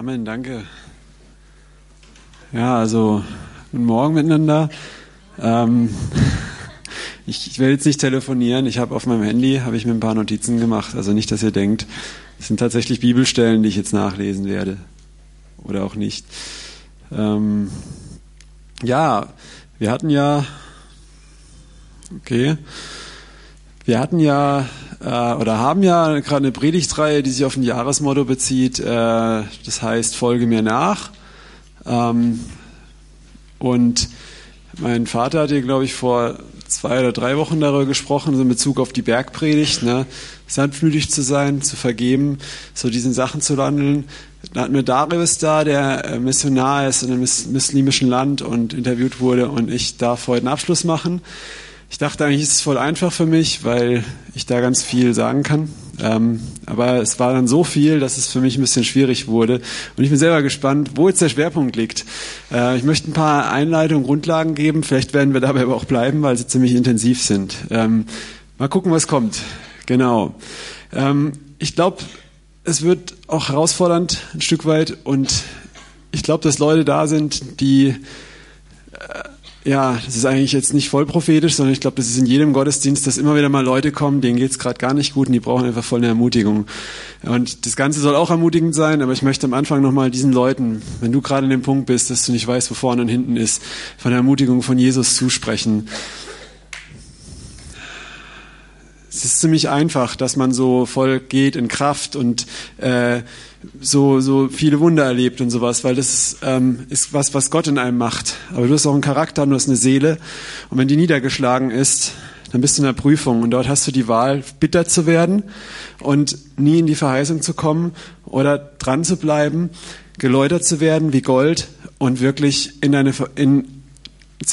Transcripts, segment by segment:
Amen, danke. Ja, also guten Morgen miteinander. Ähm, ich, will jetzt nicht telefonieren. Ich habe auf meinem Handy habe ich mir ein paar Notizen gemacht. Also nicht, dass ihr denkt, es sind tatsächlich Bibelstellen, die ich jetzt nachlesen werde oder auch nicht. Ähm, ja, wir hatten ja okay. Wir hatten ja äh, oder haben ja gerade eine Predigtreihe, die sich auf ein Jahresmotto bezieht. Äh, das heißt, folge mir nach. Ähm, und mein Vater hat hier, glaube ich, vor zwei oder drei Wochen darüber gesprochen, so in Bezug auf die Bergpredigt, ne? sanftmütig zu sein, zu vergeben, so diesen Sachen zu wandeln. Da hatten wir Darius da, der äh, Missionar ist in einem muslimischen Land und interviewt wurde und ich darf heute einen Abschluss machen. Ich dachte eigentlich, ist es voll einfach für mich, weil ich da ganz viel sagen kann. Ähm, aber es war dann so viel, dass es für mich ein bisschen schwierig wurde. Und ich bin selber gespannt, wo jetzt der Schwerpunkt liegt. Äh, ich möchte ein paar Einleitungen, Grundlagen geben. Vielleicht werden wir dabei aber auch bleiben, weil sie ziemlich intensiv sind. Ähm, mal gucken, was kommt. Genau. Ähm, ich glaube, es wird auch herausfordernd ein Stück weit. Und ich glaube, dass Leute da sind, die äh, ja, das ist eigentlich jetzt nicht voll prophetisch, sondern ich glaube, das ist in jedem Gottesdienst, dass immer wieder mal Leute kommen, denen geht's gerade gar nicht gut und die brauchen einfach voll eine Ermutigung. Und das Ganze soll auch ermutigend sein, aber ich möchte am Anfang nochmal diesen Leuten, wenn du gerade in dem Punkt bist, dass du nicht weißt, wo vorne und hinten ist, von der Ermutigung von Jesus zusprechen. Es ist ziemlich einfach, dass man so voll geht in Kraft und äh, so, so viele Wunder erlebt und sowas, weil das ähm, ist was, was Gott in einem macht. Aber du hast auch einen Charakter, du hast eine Seele. Und wenn die niedergeschlagen ist, dann bist du in der Prüfung und dort hast du die Wahl, bitter zu werden und nie in die Verheißung zu kommen oder dran zu bleiben, geläutert zu werden wie Gold und wirklich in deine, in,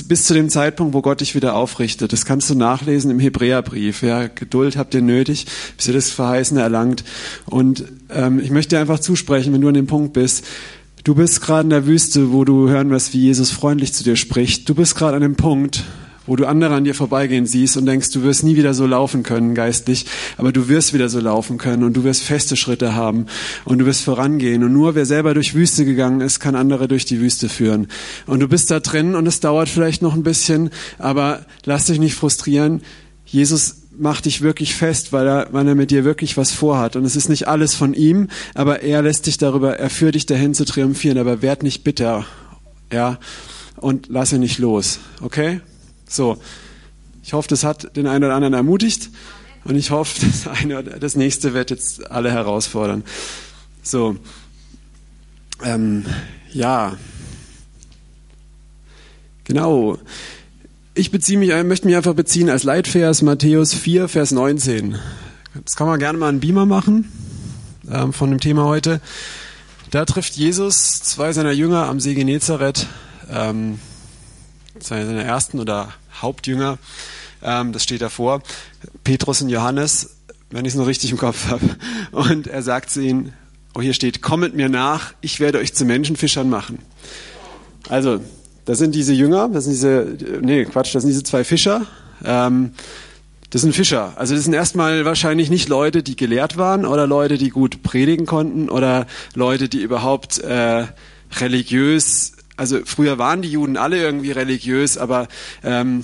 bis zu dem Zeitpunkt, wo Gott dich wieder aufrichtet. Das kannst du nachlesen im Hebräerbrief. Ja, Geduld habt ihr nötig, bis ihr das Verheißene erlangt. Und ähm, ich möchte dir einfach zusprechen, wenn du an dem Punkt bist, du bist gerade in der Wüste, wo du hören wirst, wie Jesus freundlich zu dir spricht. Du bist gerade an dem Punkt, wo du andere an dir vorbeigehen siehst und denkst, du wirst nie wieder so laufen können geistlich, aber du wirst wieder so laufen können und du wirst feste Schritte haben und du wirst vorangehen. Und nur wer selber durch Wüste gegangen ist, kann andere durch die Wüste führen. Und du bist da drin und es dauert vielleicht noch ein bisschen, aber lass dich nicht frustrieren. Jesus macht dich wirklich fest, weil er, weil er mit dir wirklich was vorhat. Und es ist nicht alles von ihm, aber er lässt dich darüber, er führt dich dahin zu triumphieren, aber werd nicht bitter, ja, und lass ihn nicht los, okay? So, ich hoffe, das hat den einen oder anderen ermutigt und ich hoffe, das, eine, das nächste wird jetzt alle herausfordern. So, ähm, ja, genau. Ich beziehe mich, möchte mich einfach beziehen als Leitvers Matthäus 4, Vers 19. Das kann man gerne mal einen Beamer machen ähm, von dem Thema heute. Da trifft Jesus zwei seiner Jünger am See Genezareth. Ähm, seine ersten oder Hauptjünger, ähm, das steht davor, Petrus und Johannes, wenn ich es noch richtig im Kopf habe. Und er sagt zu ihnen, oh hier steht, kommet mir nach, ich werde euch zu Menschenfischern machen. Also, das sind diese Jünger, das sind diese, nee, Quatsch, das sind diese zwei Fischer. Ähm, das sind Fischer. Also das sind erstmal wahrscheinlich nicht Leute, die gelehrt waren oder Leute, die gut predigen konnten oder Leute, die überhaupt äh, religiös also früher waren die Juden alle irgendwie religiös, aber ähm,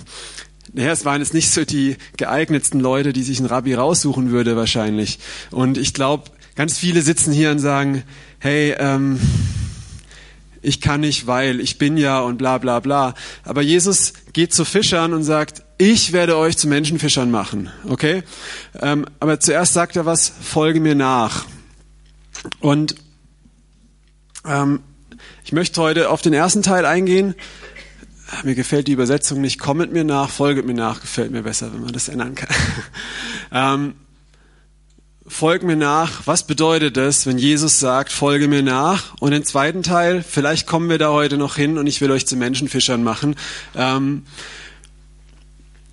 naja, es waren jetzt nicht so die geeignetsten Leute, die sich einen Rabbi raussuchen würde wahrscheinlich. Und ich glaube, ganz viele sitzen hier und sagen, hey, ähm, ich kann nicht, weil ich bin ja und bla bla bla. Aber Jesus geht zu Fischern und sagt, ich werde euch zu Menschenfischern machen. Okay? Ähm, aber zuerst sagt er was, folge mir nach. Und ähm, ich möchte heute auf den ersten Teil eingehen. Mir gefällt die Übersetzung nicht. Kommet mir nach, folget mir nach. Gefällt mir besser, wenn man das ändern kann. ähm, folg mir nach. Was bedeutet das, wenn Jesus sagt, folge mir nach? Und den zweiten Teil, vielleicht kommen wir da heute noch hin und ich will euch zu Menschenfischern machen. Ähm,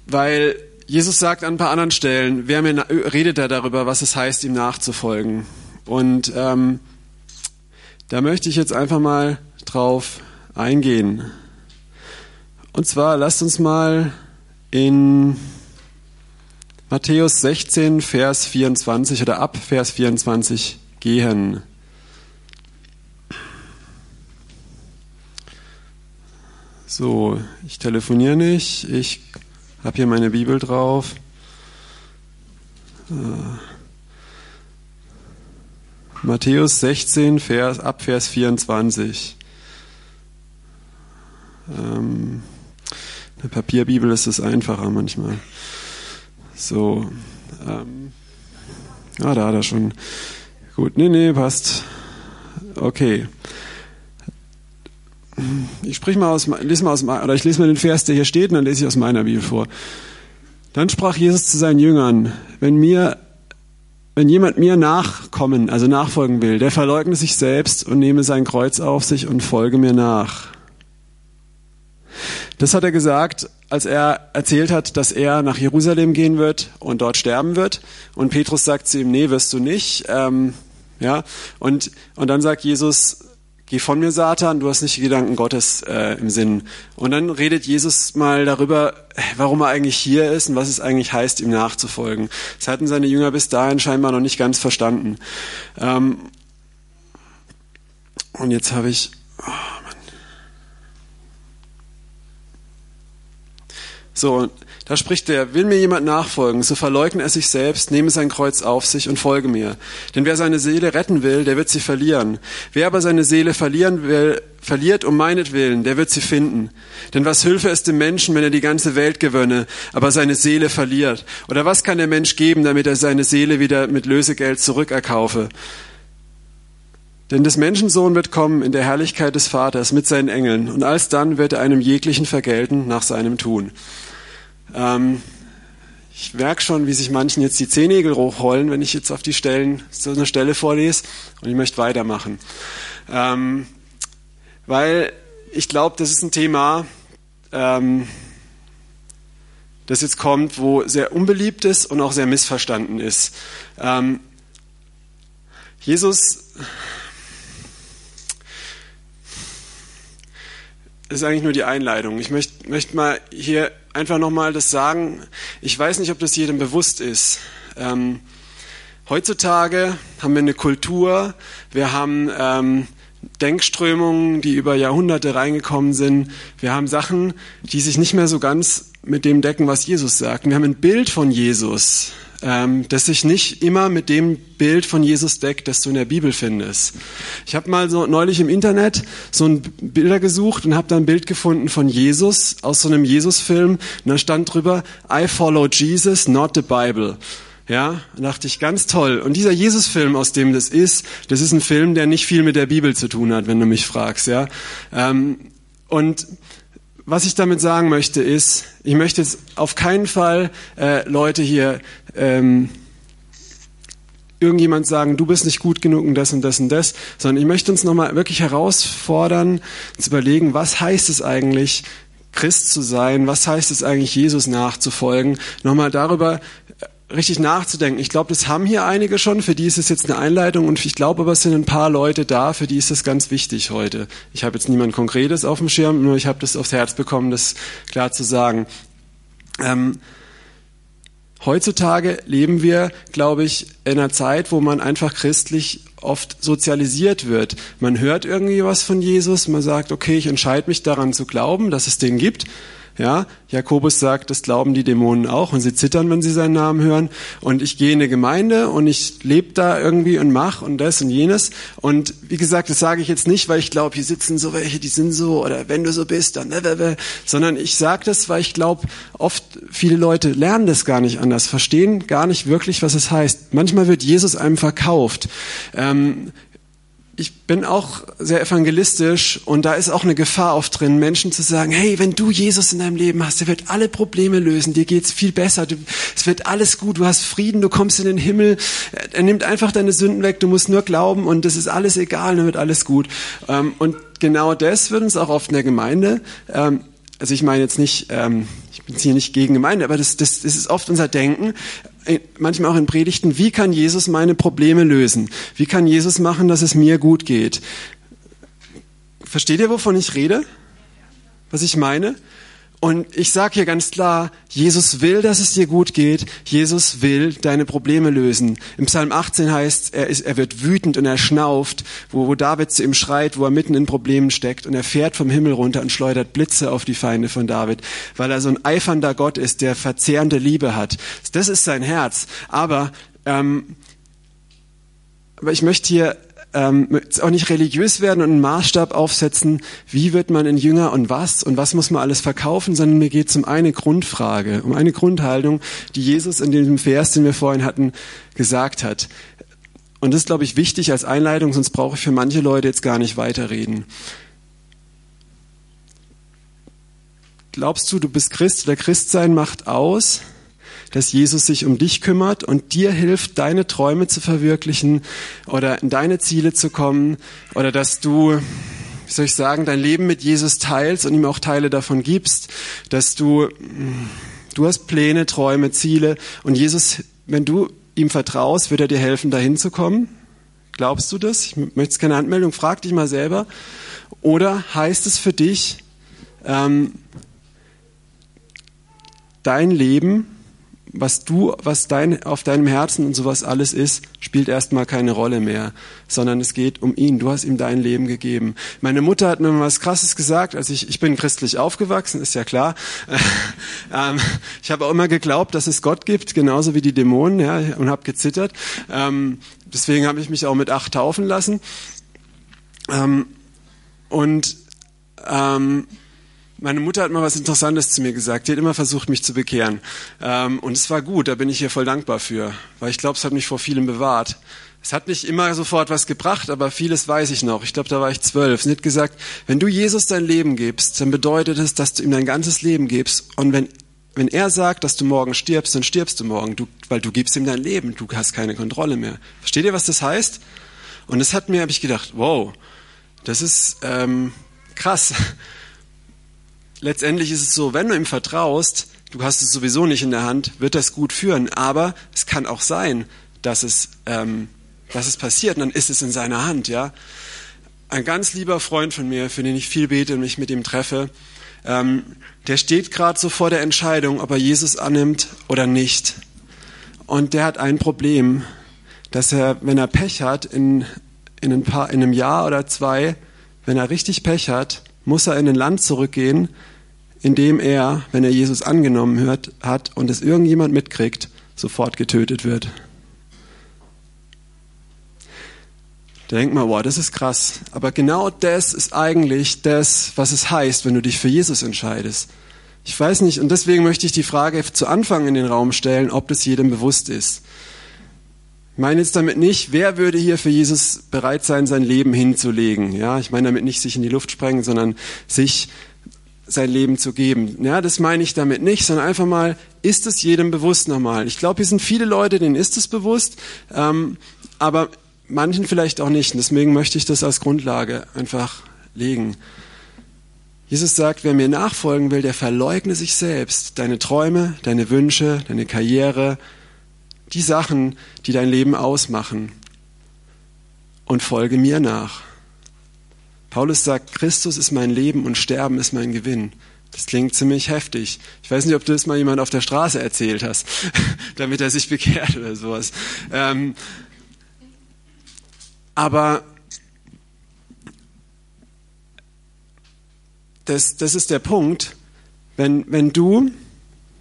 weil Jesus sagt an ein paar anderen Stellen, wer mir redet er darüber, was es heißt, ihm nachzufolgen. Und ähm, da möchte ich jetzt einfach mal drauf eingehen. Und zwar lasst uns mal in Matthäus 16, Vers 24 oder ab Vers 24 gehen. So, ich telefoniere nicht, ich habe hier meine Bibel drauf. Äh, Matthäus 16, Vers, ab Vers 24. Ähm, eine Papierbibel ist es einfacher manchmal. So, ähm, ah, da hat er schon. Gut, nee, nee, passt. Okay. Ich sprich mal aus, lese mal aus, oder ich lese mal den Vers, der hier steht, und dann lese ich aus meiner Bibel vor. Dann sprach Jesus zu seinen Jüngern, wenn mir, wenn jemand mir nachkommen, also nachfolgen will, der verleugne sich selbst und nehme sein Kreuz auf sich und folge mir nach. Das hat er gesagt, als er erzählt hat, dass er nach Jerusalem gehen wird und dort sterben wird. Und Petrus sagt zu ihm, nee, wirst du nicht. Ähm, ja, und, und dann sagt Jesus, geh von mir, Satan, du hast nicht die Gedanken Gottes äh, im Sinn. Und dann redet Jesus mal darüber, warum er eigentlich hier ist und was es eigentlich heißt, ihm nachzufolgen. Das hatten seine Jünger bis dahin scheinbar noch nicht ganz verstanden. Ähm, und jetzt habe ich, oh Mann. So, da spricht er, will mir jemand nachfolgen, so verleugne er sich selbst, nehme sein Kreuz auf sich und folge mir. Denn wer seine Seele retten will, der wird sie verlieren. Wer aber seine Seele verlieren will, verliert um meinetwillen, der wird sie finden. Denn was hülfe es dem Menschen, wenn er die ganze Welt gewönne, aber seine Seele verliert? Oder was kann der Mensch geben, damit er seine Seele wieder mit Lösegeld zurückerkaufe? Denn des Menschensohn wird kommen in der Herrlichkeit des Vaters mit seinen Engeln, und alsdann wird er einem jeglichen vergelten nach seinem Tun. Ähm, ich merke schon, wie sich manchen jetzt die Zehennägel hochrollen, wenn ich jetzt auf die Stellen, so eine Stelle vorlese und ich möchte weitermachen. Ähm, weil ich glaube, das ist ein Thema, ähm, das jetzt kommt, wo sehr unbeliebt ist und auch sehr missverstanden ist. Ähm, Jesus ist eigentlich nur die Einleitung. Ich möchte möcht mal hier einfach nochmal das sagen. Ich weiß nicht, ob das jedem bewusst ist. Ähm, heutzutage haben wir eine Kultur, wir haben ähm, Denkströmungen, die über Jahrhunderte reingekommen sind. Wir haben Sachen, die sich nicht mehr so ganz mit dem decken, was Jesus sagt. Wir haben ein Bild von Jesus ähm, das sich nicht immer mit dem Bild von Jesus deckt, das du in der Bibel findest. Ich habe mal so neulich im Internet so ein Bilder gesucht und habe da ein Bild gefunden von Jesus aus so einem Jesus-Film und da stand drüber I follow Jesus, not the Bible. Ja, dachte ich, ganz toll. Und dieser Jesus-Film, aus dem das ist, das ist ein Film, der nicht viel mit der Bibel zu tun hat, wenn du mich fragst. Ja, ähm, und was ich damit sagen möchte ist, ich möchte jetzt auf keinen Fall äh, Leute hier ähm, irgendjemand sagen, du bist nicht gut genug und das und das und das, sondern ich möchte uns nochmal wirklich herausfordern, zu überlegen, was heißt es eigentlich, Christ zu sein, was heißt es eigentlich, Jesus nachzufolgen, nochmal darüber richtig nachzudenken. Ich glaube, das haben hier einige schon, für die ist es jetzt eine Einleitung und ich glaube aber, es sind ein paar Leute da, für die ist das ganz wichtig heute. Ich habe jetzt niemand Konkretes auf dem Schirm, nur ich habe das aufs Herz bekommen, das klar zu sagen. Ähm, heutzutage leben wir, glaube ich, in einer Zeit, wo man einfach christlich oft sozialisiert wird. Man hört irgendwie was von Jesus, man sagt, okay, ich entscheide mich daran zu glauben, dass es den gibt ja, Jakobus sagt, das glauben die Dämonen auch und sie zittern, wenn sie seinen Namen hören. Und ich gehe in eine Gemeinde und ich lebe da irgendwie und mach und das und jenes. Und wie gesagt, das sage ich jetzt nicht, weil ich glaube, hier sitzen so welche, die sind so oder wenn du so bist, dann sondern ich sage das, weil ich glaube, oft viele Leute lernen das gar nicht anders, verstehen gar nicht wirklich, was es heißt. Manchmal wird Jesus einem verkauft. Ähm, ich bin auch sehr evangelistisch und da ist auch eine Gefahr oft drin, Menschen zu sagen, hey, wenn du Jesus in deinem Leben hast, der wird alle Probleme lösen, dir geht's viel besser, du, es wird alles gut, du hast Frieden, du kommst in den Himmel, er nimmt einfach deine Sünden weg, du musst nur glauben und es ist alles egal, dann wird alles gut. Ähm, und genau das wird uns auch oft in der Gemeinde, ähm, also ich meine jetzt nicht, ähm, ich bin hier nicht gegen Gemeinde, aber das, das, das ist oft unser Denken, manchmal auch in Predigten, wie kann Jesus meine Probleme lösen? Wie kann Jesus machen, dass es mir gut geht? Versteht ihr, wovon ich rede? Was ich meine? Und ich sage hier ganz klar, Jesus will, dass es dir gut geht. Jesus will deine Probleme lösen. Im Psalm 18 heißt, er, ist, er wird wütend und er schnauft, wo, wo David zu ihm schreit, wo er mitten in Problemen steckt. Und er fährt vom Himmel runter und schleudert Blitze auf die Feinde von David, weil er so ein eifernder Gott ist, der verzehrende Liebe hat. Das ist sein Herz. Aber, ähm, aber ich möchte hier ähm, auch nicht religiös werden und einen Maßstab aufsetzen, wie wird man ein Jünger und was und was muss man alles verkaufen, sondern mir geht es um eine Grundfrage, um eine Grundhaltung, die Jesus in diesem Vers, den wir vorhin hatten, gesagt hat. Und das ist, glaube ich, wichtig als Einleitung, sonst brauche ich für manche Leute jetzt gar nicht weiterreden. Glaubst du, du bist Christ oder Christsein macht aus, dass Jesus sich um dich kümmert und dir hilft, deine Träume zu verwirklichen oder in deine Ziele zu kommen oder dass du wie soll ich sagen, dein Leben mit Jesus teilst und ihm auch Teile davon gibst, dass du, du hast Pläne, Träume, Ziele und Jesus, wenn du ihm vertraust, wird er dir helfen, dahin zu kommen? Glaubst du das? Ich möchte keine Anmeldung, frag dich mal selber. Oder heißt es für dich, ähm, dein Leben was du, was dein, auf deinem Herzen und sowas alles ist, spielt erstmal keine Rolle mehr, sondern es geht um ihn. Du hast ihm dein Leben gegeben. Meine Mutter hat mir mal was Krasses gesagt, als ich, ich bin christlich aufgewachsen, ist ja klar. ähm, ich habe auch immer geglaubt, dass es Gott gibt, genauso wie die Dämonen, ja, und habe gezittert. Ähm, deswegen habe ich mich auch mit acht taufen lassen. Ähm, und ähm, meine Mutter hat mal was Interessantes zu mir gesagt. Die hat immer versucht, mich zu bekehren. Ähm, und es war gut, da bin ich ihr voll dankbar für. Weil ich glaube, es hat mich vor vielem bewahrt. Es hat nicht immer sofort was gebracht, aber vieles weiß ich noch. Ich glaube, da war ich zwölf. Sie hat gesagt, wenn du Jesus dein Leben gibst, dann bedeutet es, dass du ihm dein ganzes Leben gibst. Und wenn, wenn er sagt, dass du morgen stirbst, dann stirbst du morgen, du, weil du gibst ihm dein Leben. Du hast keine Kontrolle mehr. Versteht ihr, was das heißt? Und es hat mir, habe ich gedacht, wow, das ist ähm, krass letztendlich ist es so, wenn du ihm vertraust, du hast es sowieso nicht in der Hand, wird das gut führen. Aber es kann auch sein, dass es, ähm, dass es passiert und dann ist es in seiner Hand. Ja, Ein ganz lieber Freund von mir, für den ich viel bete und mich mit ihm treffe, ähm, der steht gerade so vor der Entscheidung, ob er Jesus annimmt oder nicht. Und der hat ein Problem, dass er, wenn er Pech hat, in, in, ein paar, in einem Jahr oder zwei, wenn er richtig Pech hat, muss er in ein Land zurückgehen, in dem er, wenn er Jesus angenommen hört, hat und es irgendjemand mitkriegt, sofort getötet wird. Da denkt man, wow, das ist krass. Aber genau das ist eigentlich das, was es heißt, wenn du dich für Jesus entscheidest. Ich weiß nicht, und deswegen möchte ich die Frage zu Anfang in den Raum stellen, ob das jedem bewusst ist. Ich meine jetzt damit nicht, wer würde hier für Jesus bereit sein, sein Leben hinzulegen. Ja, ich meine damit nicht sich in die Luft sprengen, sondern sich sein Leben zu geben. Ja, das meine ich damit nicht, sondern einfach mal, ist es jedem bewusst nochmal? Ich glaube, hier sind viele Leute, denen ist es bewusst, ähm, aber manchen vielleicht auch nicht. Und deswegen möchte ich das als Grundlage einfach legen. Jesus sagt, wer mir nachfolgen will, der verleugne sich selbst. Deine Träume, deine Wünsche, deine Karriere, die Sachen, die dein Leben ausmachen. Und folge mir nach. Paulus sagt, Christus ist mein Leben und Sterben ist mein Gewinn. Das klingt ziemlich heftig. Ich weiß nicht, ob du das mal jemand auf der Straße erzählt hast, damit er sich bekehrt oder sowas. Ähm, aber das, das ist der Punkt, wenn, wenn du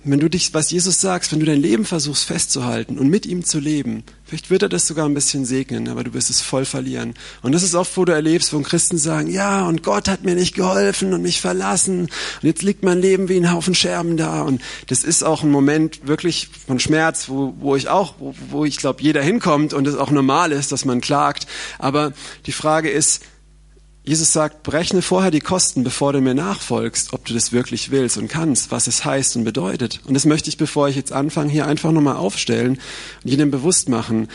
wenn du dich, was Jesus sagst, wenn du dein Leben versuchst festzuhalten und mit ihm zu leben, vielleicht wird er das sogar ein bisschen segnen, aber du wirst es voll verlieren. Und das ist oft, wo du erlebst, wo Christen sagen, ja, und Gott hat mir nicht geholfen und mich verlassen und jetzt liegt mein Leben wie ein Haufen Scherben da. Und das ist auch ein Moment wirklich von Schmerz, wo, wo ich auch, wo, wo ich glaube, jeder hinkommt und es auch normal ist, dass man klagt. Aber die Frage ist, Jesus sagt, berechne vorher die Kosten, bevor du mir nachfolgst, ob du das wirklich willst und kannst, was es heißt und bedeutet. Und das möchte ich, bevor ich jetzt anfange, hier einfach nochmal aufstellen und jedem bewusst machen.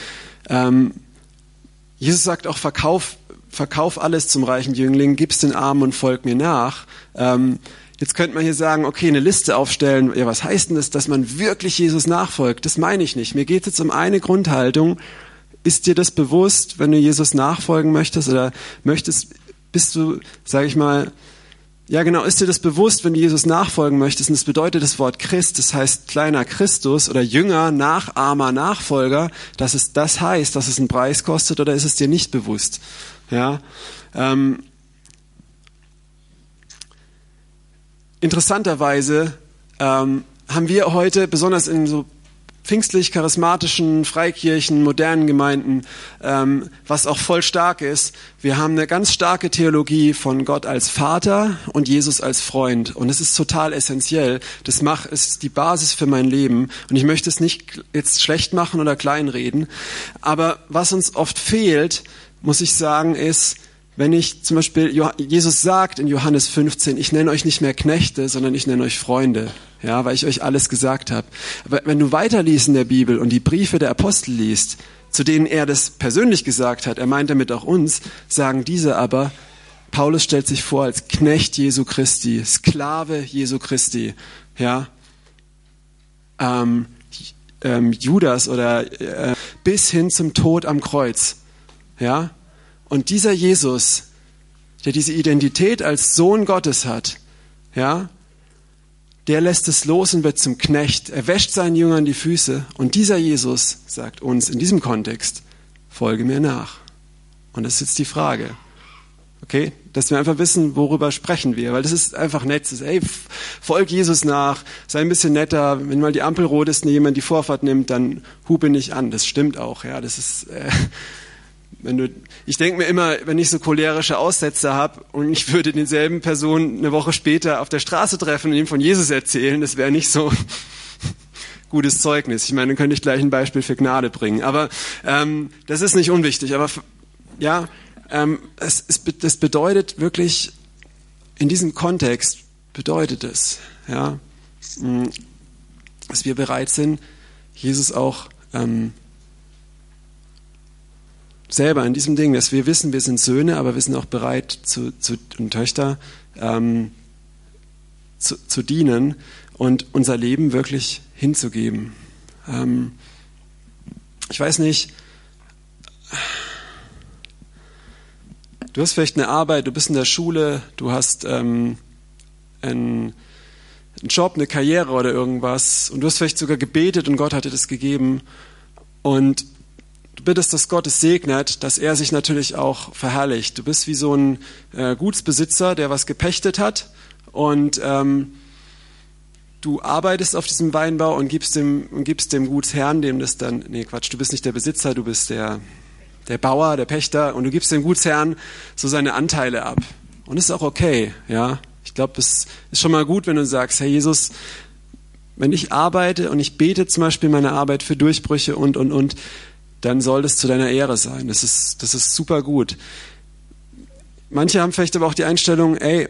Ähm, Jesus sagt auch, verkauf, verkauf alles zum reichen Jüngling, gib's den Armen und folg mir nach. Ähm, jetzt könnte man hier sagen, okay, eine Liste aufstellen. Ja, was heißt denn das, dass man wirklich Jesus nachfolgt? Das meine ich nicht. Mir geht es jetzt um eine Grundhaltung. Ist dir das bewusst, wenn du Jesus nachfolgen möchtest oder möchtest, bist du, sage ich mal, ja, genau. Ist dir das bewusst, wenn du Jesus nachfolgen möchtest? Und das bedeutet das Wort Christ, das heißt kleiner Christus oder Jünger, Nachahmer, Nachfolger, dass es das heißt, dass es einen Preis kostet oder ist es dir nicht bewusst? Ja. Ähm, interessanterweise ähm, haben wir heute, besonders in so pfingstlich-charismatischen, Freikirchen, modernen Gemeinden, ähm, was auch voll stark ist. Wir haben eine ganz starke Theologie von Gott als Vater und Jesus als Freund. Und es ist total essentiell. Das macht, ist die Basis für mein Leben. Und ich möchte es nicht jetzt schlecht machen oder kleinreden. Aber was uns oft fehlt, muss ich sagen, ist, wenn ich zum Beispiel, Jesus sagt in Johannes 15, ich nenne euch nicht mehr Knechte, sondern ich nenne euch Freunde, ja, weil ich euch alles gesagt habe. Aber wenn du weiterliest in der Bibel und die Briefe der Apostel liest, zu denen er das persönlich gesagt hat, er meint damit auch uns, sagen diese aber, Paulus stellt sich vor als Knecht Jesu Christi, Sklave Jesu Christi, ja, ähm, ähm, Judas oder äh, bis hin zum Tod am Kreuz, ja, und dieser Jesus, der diese Identität als Sohn Gottes hat, ja, der lässt es los und wird zum Knecht. Er wäscht seinen Jüngern die Füße. Und dieser Jesus sagt uns in diesem Kontext, folge mir nach. Und das ist jetzt die Frage. Okay? Dass wir einfach wissen, worüber sprechen wir. Weil das ist einfach nett. Das ist, ey, folg Jesus nach, sei ein bisschen netter. Wenn mal die Ampel rot ist und jemand die Vorfahrt nimmt, dann hupe nicht an. Das stimmt auch. Ja, das ist, äh, wenn du, ich denke mir immer, wenn ich so cholerische Aussätze habe und ich würde denselben Person eine Woche später auf der Straße treffen und ihm von Jesus erzählen, das wäre nicht so gutes Zeugnis. Ich meine, dann könnte ich gleich ein Beispiel für Gnade bringen. Aber ähm, das ist nicht unwichtig. Aber ja, ähm, es, es, das bedeutet wirklich, in diesem Kontext bedeutet es, ja, dass wir bereit sind, Jesus auch ähm, selber in diesem Ding, dass wir wissen, wir sind Söhne, aber wir sind auch bereit zu, zu und Töchter ähm, zu, zu, dienen und unser Leben wirklich hinzugeben. Ähm, ich weiß nicht, du hast vielleicht eine Arbeit, du bist in der Schule, du hast ähm, einen, einen Job, eine Karriere oder irgendwas und du hast vielleicht sogar gebetet und Gott hat dir das gegeben und Du bittest, dass Gott es segnet, dass er sich natürlich auch verherrlicht. Du bist wie so ein äh, Gutsbesitzer, der was gepechtet hat und ähm, du arbeitest auf diesem Weinbau und gibst dem, und gibst dem Gutsherrn, dem das dann, nee Quatsch, du bist nicht der Besitzer, du bist der, der Bauer, der Pächter und du gibst dem Gutsherrn so seine Anteile ab. Und das ist auch okay, ja. Ich glaube, es ist schon mal gut, wenn du sagst, Herr Jesus, wenn ich arbeite und ich bete zum Beispiel meine Arbeit für Durchbrüche und, und, und, dann soll das zu deiner Ehre sein. Das ist, das ist super gut. Manche haben vielleicht aber auch die Einstellung, ey,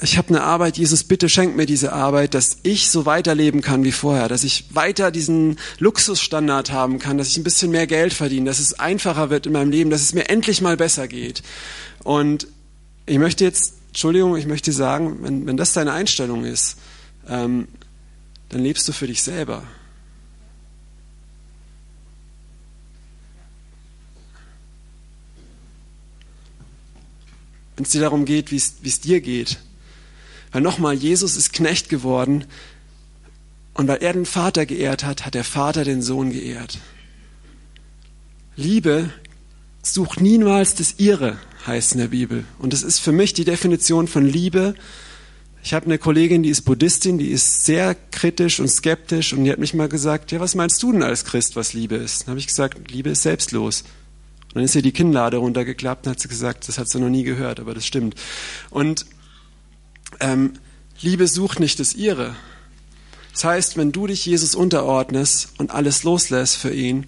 ich habe eine Arbeit, Jesus, bitte schenk mir diese Arbeit, dass ich so weiterleben kann wie vorher, dass ich weiter diesen Luxusstandard haben kann, dass ich ein bisschen mehr Geld verdiene, dass es einfacher wird in meinem Leben, dass es mir endlich mal besser geht. Und ich möchte jetzt, Entschuldigung, ich möchte sagen, wenn, wenn das deine Einstellung ist, ähm, dann lebst du für dich selber. Wenn es dir darum geht, wie es dir geht. Weil nochmal, Jesus ist Knecht geworden und weil er den Vater geehrt hat, hat der Vater den Sohn geehrt. Liebe sucht niemals das Ihre, heißt in der Bibel. Und das ist für mich die Definition von Liebe. Ich habe eine Kollegin, die ist Buddhistin, die ist sehr kritisch und skeptisch und die hat mich mal gesagt, ja, was meinst du denn als Christ, was Liebe ist? Dann habe ich gesagt, Liebe ist selbstlos. Und dann ist ihr die Kinnlade runtergeklappt und hat sie gesagt, das hat sie noch nie gehört, aber das stimmt. Und ähm, Liebe sucht nicht das ihre. Das heißt, wenn du dich Jesus unterordnest und alles loslässt für ihn,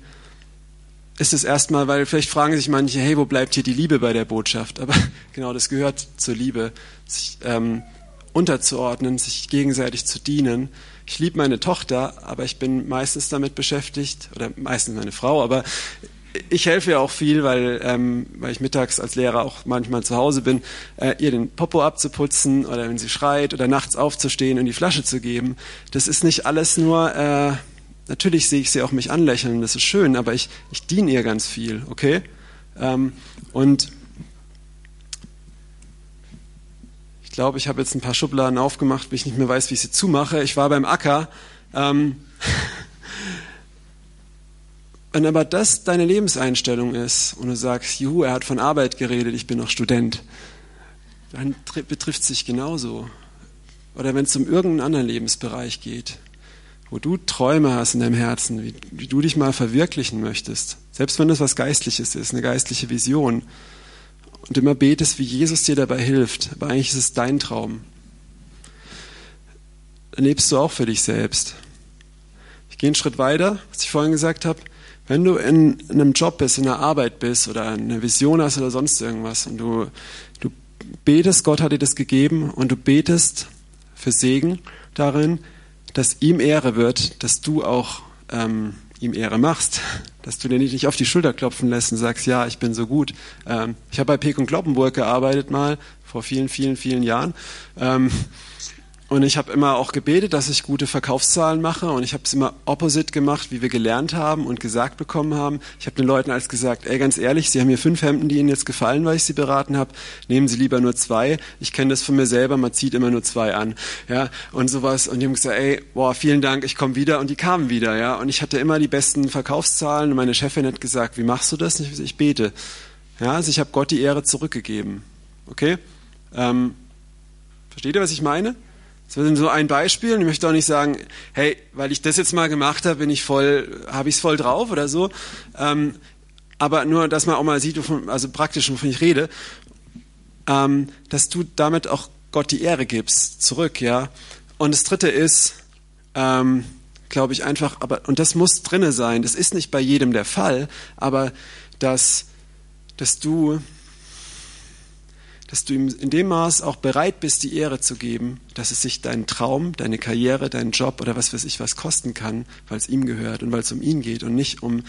ist es erstmal, weil vielleicht fragen sich manche, hey, wo bleibt hier die Liebe bei der Botschaft? Aber genau, das gehört zur Liebe, sich ähm, unterzuordnen, sich gegenseitig zu dienen. Ich liebe meine Tochter, aber ich bin meistens damit beschäftigt, oder meistens meine Frau, aber ich helfe ja auch viel, weil, ähm, weil ich mittags als Lehrer auch manchmal zu Hause bin, äh, ihr den Popo abzuputzen oder wenn sie schreit oder nachts aufzustehen und die Flasche zu geben. Das ist nicht alles nur, äh, natürlich sehe ich sie auch mich anlächeln, das ist schön, aber ich, ich diene ihr ganz viel, okay? Ähm, und ich glaube, ich habe jetzt ein paar Schubladen aufgemacht, wie ich nicht mehr weiß, wie ich sie zumache. Ich war beim Acker. Ähm, wenn aber das deine Lebenseinstellung ist und du sagst, juhu, er hat von Arbeit geredet, ich bin noch Student, dann betrifft es sich genauso. Oder wenn es um irgendeinen anderen Lebensbereich geht, wo du Träume hast in deinem Herzen, wie, wie du dich mal verwirklichen möchtest, selbst wenn das was Geistliches ist, eine geistliche Vision, und immer betest, wie Jesus dir dabei hilft, aber eigentlich ist es dein Traum, dann lebst du auch für dich selbst. Ich gehe einen Schritt weiter, was ich vorhin gesagt habe. Wenn du in, einem Job bist, in einer Arbeit bist oder eine Vision hast oder sonst irgendwas und du, du betest, Gott hat dir das gegeben und du betest für Segen darin, dass ihm Ehre wird, dass du auch ähm, ihm Ehre machst, dass du dir nicht auf die Schulter klopfen lässt und sagst, ja, ich bin so gut. Ähm, ich habe bei Peek und Kloppenburg gearbeitet mal vor vielen, vielen, vielen Jahren. Ähm, und ich habe immer auch gebetet, dass ich gute Verkaufszahlen mache. Und ich habe es immer opposite gemacht, wie wir gelernt haben und gesagt bekommen haben. Ich habe den Leuten als gesagt, ey, ganz ehrlich, Sie haben hier fünf Hemden, die Ihnen jetzt gefallen, weil ich Sie beraten habe. Nehmen Sie lieber nur zwei. Ich kenne das von mir selber, man zieht immer nur zwei an. Ja, und sowas. Und die haben gesagt, ey, boah, vielen Dank, ich komme wieder. Und die kamen wieder. Ja, und ich hatte immer die besten Verkaufszahlen. Und meine Chefin hat gesagt, wie machst du das? Ich, ich bete. Ja, also ich habe Gott die Ehre zurückgegeben. Okay? Ähm, versteht ihr, was ich meine? Das ist so ein Beispiel und ich möchte auch nicht sagen, hey, weil ich das jetzt mal gemacht habe, bin ich voll, habe ich es voll drauf oder so. Ähm, aber nur, dass man auch mal sieht, wovon, also praktisch, wovon ich rede, ähm, dass du damit auch Gott die Ehre gibst, zurück, ja. Und das dritte ist, ähm, glaube ich einfach, aber, und das muss drinne sein, das ist nicht bei jedem der Fall, aber dass, dass du dass du ihm in dem Maß auch bereit bist, die Ehre zu geben, dass es sich deinen Traum, deine Karriere, deinen Job oder was weiß ich was kosten kann, weil es ihm gehört und weil es um ihn geht und nicht um,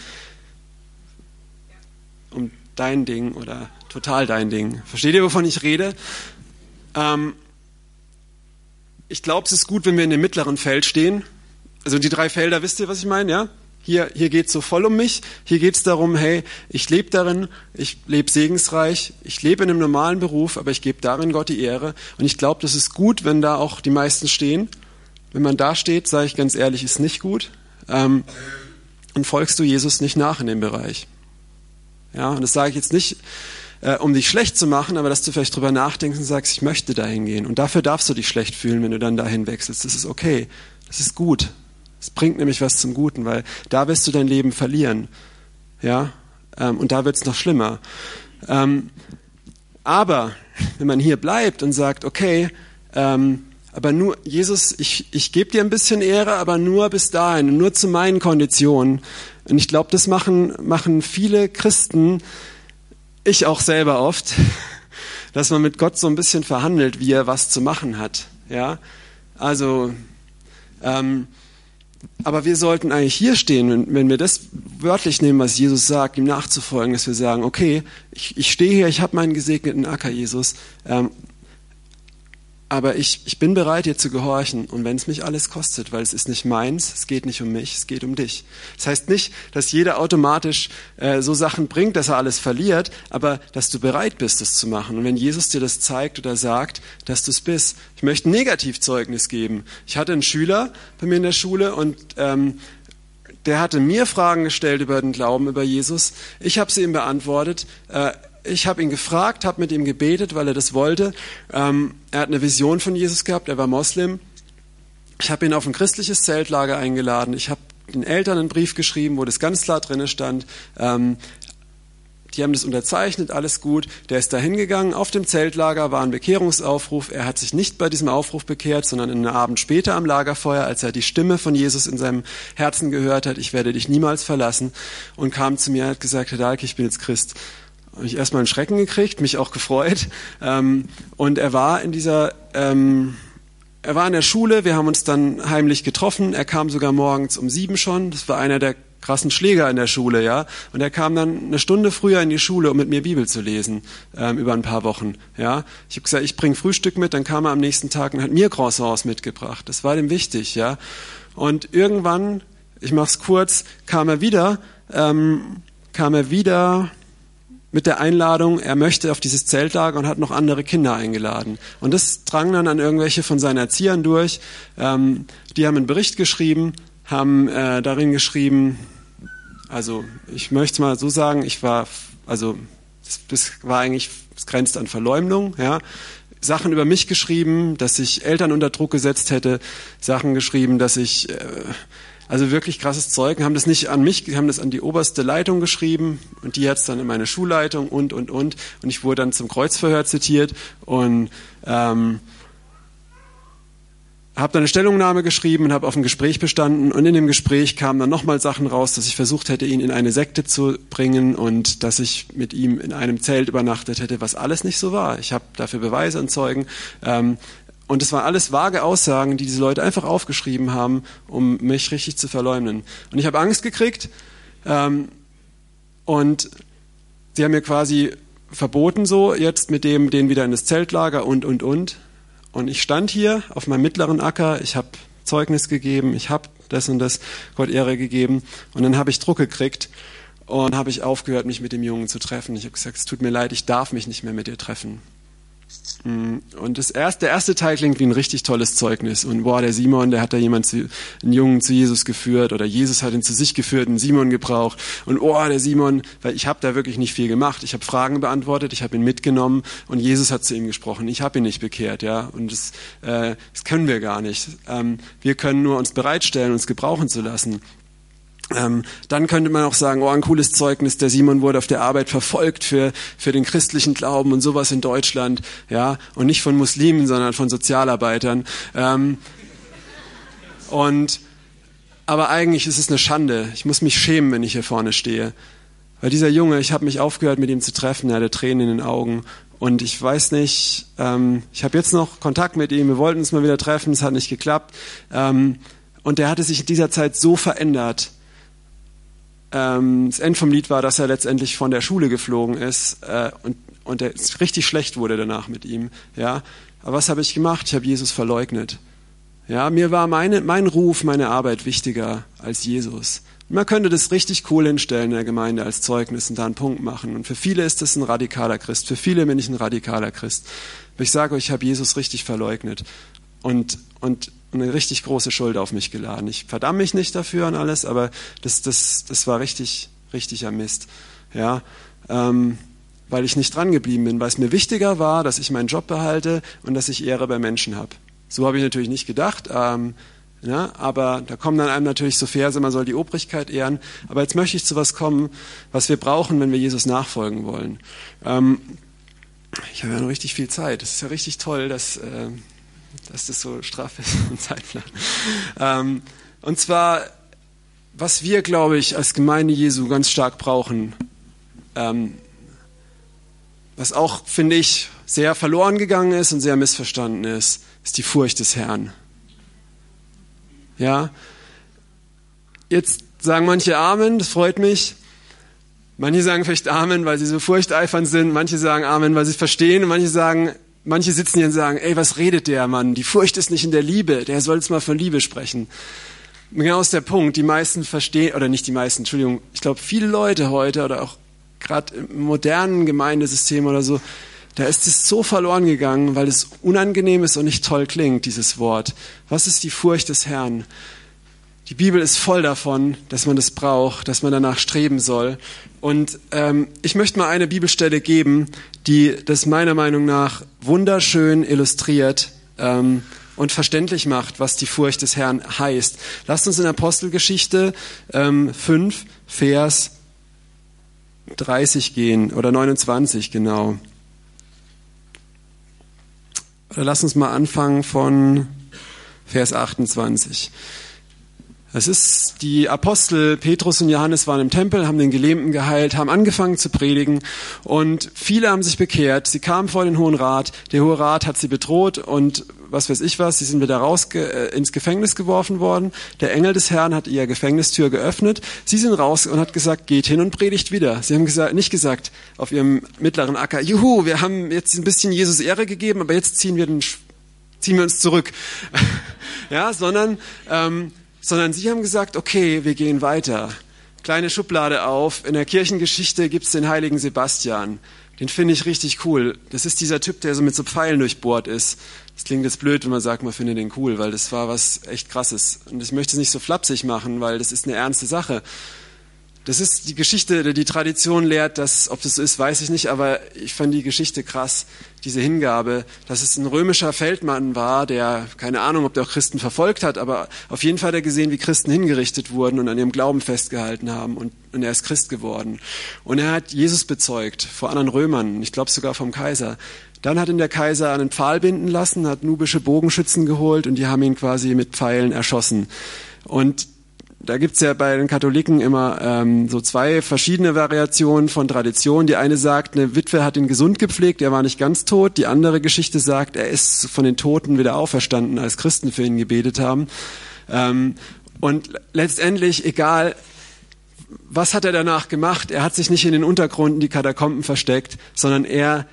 um dein Ding oder total dein Ding. Versteht ihr, wovon ich rede? Ähm, ich glaube, es ist gut, wenn wir in dem mittleren Feld stehen. Also die drei Felder, wisst ihr, was ich meine, ja? Hier, hier geht es so voll um mich. Hier geht es darum, hey, ich lebe darin, ich lebe segensreich, ich lebe in einem normalen Beruf, aber ich gebe darin Gott die Ehre. Und ich glaube, das ist gut, wenn da auch die meisten stehen. Wenn man da steht, sage ich ganz ehrlich, ist nicht gut. Ähm, und folgst du Jesus nicht nach in dem Bereich. Ja, und das sage ich jetzt nicht, äh, um dich schlecht zu machen, aber dass du vielleicht drüber nachdenkst und sagst, ich möchte dahin gehen. Und dafür darfst du dich schlecht fühlen, wenn du dann dahin wechselst. Das ist okay. Das ist gut. Es bringt nämlich was zum Guten, weil da wirst du dein Leben verlieren. Ja, ähm, und da wird es noch schlimmer. Ähm, aber wenn man hier bleibt und sagt, okay, ähm, aber nur, Jesus, ich, ich gebe dir ein bisschen Ehre, aber nur bis dahin, nur zu meinen Konditionen. Und ich glaube, das machen, machen viele Christen, ich auch selber oft, dass man mit Gott so ein bisschen verhandelt, wie er was zu machen hat. Ja, also ähm, aber wir sollten eigentlich hier stehen, wenn, wenn, wir das wörtlich nehmen, was Jesus sagt, ihm nachzufolgen, dass wir sagen, okay, ich, ich stehe hier, ich habe meinen gesegneten Acker, Jesus, ähm, aber ich, ich bin bereit, dir zu gehorchen und wenn es mich alles kostet, weil es ist nicht meins, es geht nicht um mich, es geht um dich. Das heißt nicht, dass jeder automatisch äh, so Sachen bringt, dass er alles verliert, aber dass du bereit bist, das zu machen. Und wenn Jesus dir das zeigt oder sagt, dass du es bist. Ich möchte ein Negativzeugnis geben. Ich hatte einen Schüler bei mir in der Schule und ähm, der hatte mir Fragen gestellt über den Glauben, über Jesus. Ich habe sie ihm beantwortet. Äh, ich habe ihn gefragt, habe mit ihm gebetet, weil er das wollte. Ähm, er hat eine Vision von Jesus gehabt, er war Moslem. Ich habe ihn auf ein christliches Zeltlager eingeladen. Ich habe den Eltern einen Brief geschrieben, wo das ganz klar drin stand. Ähm, die haben das unterzeichnet, alles gut. Der ist da hingegangen. Auf dem Zeltlager war ein Bekehrungsaufruf. Er hat sich nicht bei diesem Aufruf bekehrt, sondern einen Abend später am Lagerfeuer, als er die Stimme von Jesus in seinem Herzen gehört hat, ich werde dich niemals verlassen, und kam zu mir und hat gesagt, Herr Dahlke, ich bin jetzt Christ habe ich erstmal einen Schrecken gekriegt, mich auch gefreut. Ähm, und er war in dieser, ähm, er war in der Schule, wir haben uns dann heimlich getroffen. Er kam sogar morgens um sieben schon. Das war einer der krassen Schläger in der Schule, ja. Und er kam dann eine Stunde früher in die Schule, um mit mir Bibel zu lesen, ähm, über ein paar Wochen, ja. Ich habe gesagt, ich bringe Frühstück mit, dann kam er am nächsten Tag und hat mir Croissants mitgebracht. Das war dem wichtig, ja. Und irgendwann, ich mach's kurz, kam er wieder, ähm, kam er wieder mit der Einladung, er möchte auf dieses Zeltlager und hat noch andere Kinder eingeladen. Und das drang dann an irgendwelche von seinen Erziehern durch. Ähm, die haben einen Bericht geschrieben, haben äh, darin geschrieben, also ich möchte mal so sagen, ich war, also das, war eigentlich, es grenzt an Verleumdung, ja. Sachen über mich geschrieben, dass ich Eltern unter Druck gesetzt hätte, Sachen geschrieben, dass ich äh, also wirklich krasses Zeug, haben das nicht an mich, haben das an die oberste Leitung geschrieben und die hat es dann in meine Schulleitung und, und, und. Und ich wurde dann zum Kreuzverhör zitiert und ähm, habe dann eine Stellungnahme geschrieben und habe auf ein Gespräch bestanden und in dem Gespräch kamen dann nochmal Sachen raus, dass ich versucht hätte, ihn in eine Sekte zu bringen und dass ich mit ihm in einem Zelt übernachtet hätte, was alles nicht so war. Ich habe dafür Beweise und Zeugen. Ähm, und es waren alles vage Aussagen, die diese Leute einfach aufgeschrieben haben, um mich richtig zu verleumden. Und ich habe Angst gekriegt ähm, und sie haben mir quasi verboten so, jetzt mit dem, den wieder in das Zeltlager und, und, und. Und ich stand hier auf meinem mittleren Acker, ich habe Zeugnis gegeben, ich habe das und das Gott Ehre gegeben und dann habe ich Druck gekriegt und habe ich aufgehört, mich mit dem Jungen zu treffen. Ich habe gesagt, es tut mir leid, ich darf mich nicht mehr mit dir treffen. Mm, und das erste, der erste Teil klingt wie ein richtig tolles Zeugnis. Und boah, der Simon, der hat da jemand zu, einen Jungen zu Jesus geführt oder Jesus hat ihn zu sich geführt, einen Simon gebraucht. Und oh, der Simon, weil ich habe da wirklich nicht viel gemacht. Ich habe Fragen beantwortet, ich habe ihn mitgenommen und Jesus hat zu ihm gesprochen. Ich habe ihn nicht bekehrt, ja. Und das, äh, das können wir gar nicht. Ähm, wir können nur uns bereitstellen, uns gebrauchen zu lassen. Ähm, dann könnte man auch sagen, oh, ein cooles Zeugnis, der Simon wurde auf der Arbeit verfolgt für, für den christlichen Glauben und sowas in Deutschland, ja, und nicht von Muslimen, sondern von Sozialarbeitern. Ähm, und, aber eigentlich ist es eine Schande. Ich muss mich schämen, wenn ich hier vorne stehe. Weil dieser Junge, ich habe mich aufgehört, mit ihm zu treffen, er hatte Tränen in den Augen. Und ich weiß nicht, ähm, ich habe jetzt noch Kontakt mit ihm, wir wollten uns mal wieder treffen, es hat nicht geklappt. Ähm, und der hatte sich in dieser Zeit so verändert ähm, das End vom Lied war, dass er letztendlich von der Schule geflogen ist äh, und, und der richtig schlecht wurde danach mit ihm. Ja, aber was habe ich gemacht? Ich habe Jesus verleugnet. Ja, mir war meine, mein Ruf, meine Arbeit wichtiger als Jesus. Man könnte das richtig cool hinstellen in der Gemeinde als Zeugnis und da einen Punkt machen. Und für viele ist das ein radikaler Christ. Für viele bin ich ein radikaler Christ. Aber ich sage euch, ich habe Jesus richtig verleugnet. Und, und eine richtig große Schuld auf mich geladen. Ich verdamme mich nicht dafür und alles, aber das, das, das war richtig, richtiger Mist. Ja, ähm, weil ich nicht dran geblieben bin, weil es mir wichtiger war, dass ich meinen Job behalte und dass ich Ehre bei Menschen habe. So habe ich natürlich nicht gedacht, ähm, ja, aber da kommen dann einem natürlich so Verse, man soll die Obrigkeit ehren. Aber jetzt möchte ich zu was kommen, was wir brauchen, wenn wir Jesus nachfolgen wollen. Ähm, ich habe ja noch richtig viel Zeit. Es ist ja richtig toll, dass äh, dass das so straff ist und Zeitplan. Ähm, und zwar, was wir, glaube ich, als Gemeinde Jesu ganz stark brauchen, ähm, was auch, finde ich, sehr verloren gegangen ist und sehr missverstanden ist, ist die Furcht des Herrn. Ja, jetzt sagen manche Amen, das freut mich. Manche sagen vielleicht Amen, weil sie so furchteifernd sind. Manche sagen Amen, weil sie verstehen. Und manche sagen Manche sitzen hier und sagen, ey, was redet der Mann? Die Furcht ist nicht in der Liebe. Der soll jetzt mal von Liebe sprechen. genau ist der Punkt. Die meisten verstehen, oder nicht die meisten, Entschuldigung, ich glaube, viele Leute heute oder auch gerade im modernen Gemeindesystem oder so, da ist es so verloren gegangen, weil es unangenehm ist und nicht toll klingt, dieses Wort. Was ist die Furcht des Herrn? Die Bibel ist voll davon, dass man das braucht, dass man danach streben soll. Und ähm, ich möchte mal eine Bibelstelle geben, die das meiner Meinung nach wunderschön illustriert ähm, und verständlich macht, was die Furcht des Herrn heißt. Lasst uns in Apostelgeschichte ähm, 5, Vers 30 gehen oder 29 genau. Oder lasst uns mal anfangen von Vers 28. Es ist, die Apostel Petrus und Johannes waren im Tempel, haben den Gelähmten geheilt, haben angefangen zu predigen und viele haben sich bekehrt. Sie kamen vor den Hohen Rat. Der Hohe Rat hat sie bedroht und was weiß ich was, sie sind wieder raus äh, ins Gefängnis geworfen worden. Der Engel des Herrn hat ihr Gefängnistür geöffnet. Sie sind raus und hat gesagt, geht hin und predigt wieder. Sie haben gesagt, nicht gesagt auf ihrem mittleren Acker, juhu, wir haben jetzt ein bisschen Jesus Ehre gegeben, aber jetzt ziehen wir, den, ziehen wir uns zurück. ja, sondern ähm, sondern sie haben gesagt, okay, wir gehen weiter. kleine Schublade auf. In der Kirchengeschichte gibt es den heiligen Sebastian. Den finde ich richtig cool. Das ist dieser Typ, der so mit so Pfeilen durchbohrt ist. Das klingt jetzt blöd, wenn man sagt, man findet den cool, weil das war was echt krasses. Und ich möchte es nicht so flapsig machen, weil das ist eine ernste Sache. Das ist die Geschichte, die Tradition lehrt, dass, ob das so ist, weiß ich nicht, aber ich fand die Geschichte krass, diese Hingabe, dass es ein römischer Feldmann war, der, keine Ahnung, ob der auch Christen verfolgt hat, aber auf jeden Fall hat er gesehen, wie Christen hingerichtet wurden und an ihrem Glauben festgehalten haben und, und er ist Christ geworden. Und er hat Jesus bezeugt vor anderen Römern, ich glaube sogar vom Kaiser. Dann hat ihn der Kaiser an einen Pfahl binden lassen, hat nubische Bogenschützen geholt und die haben ihn quasi mit Pfeilen erschossen. Und da gibt's ja bei den Katholiken immer ähm, so zwei verschiedene Variationen von Tradition. Die eine sagt, eine Witwe hat ihn gesund gepflegt, er war nicht ganz tot. Die andere Geschichte sagt, er ist von den Toten wieder auferstanden, als Christen für ihn gebetet haben. Ähm, und letztendlich, egal, was hat er danach gemacht? Er hat sich nicht in den Untergrund, in die Katakomben versteckt, sondern er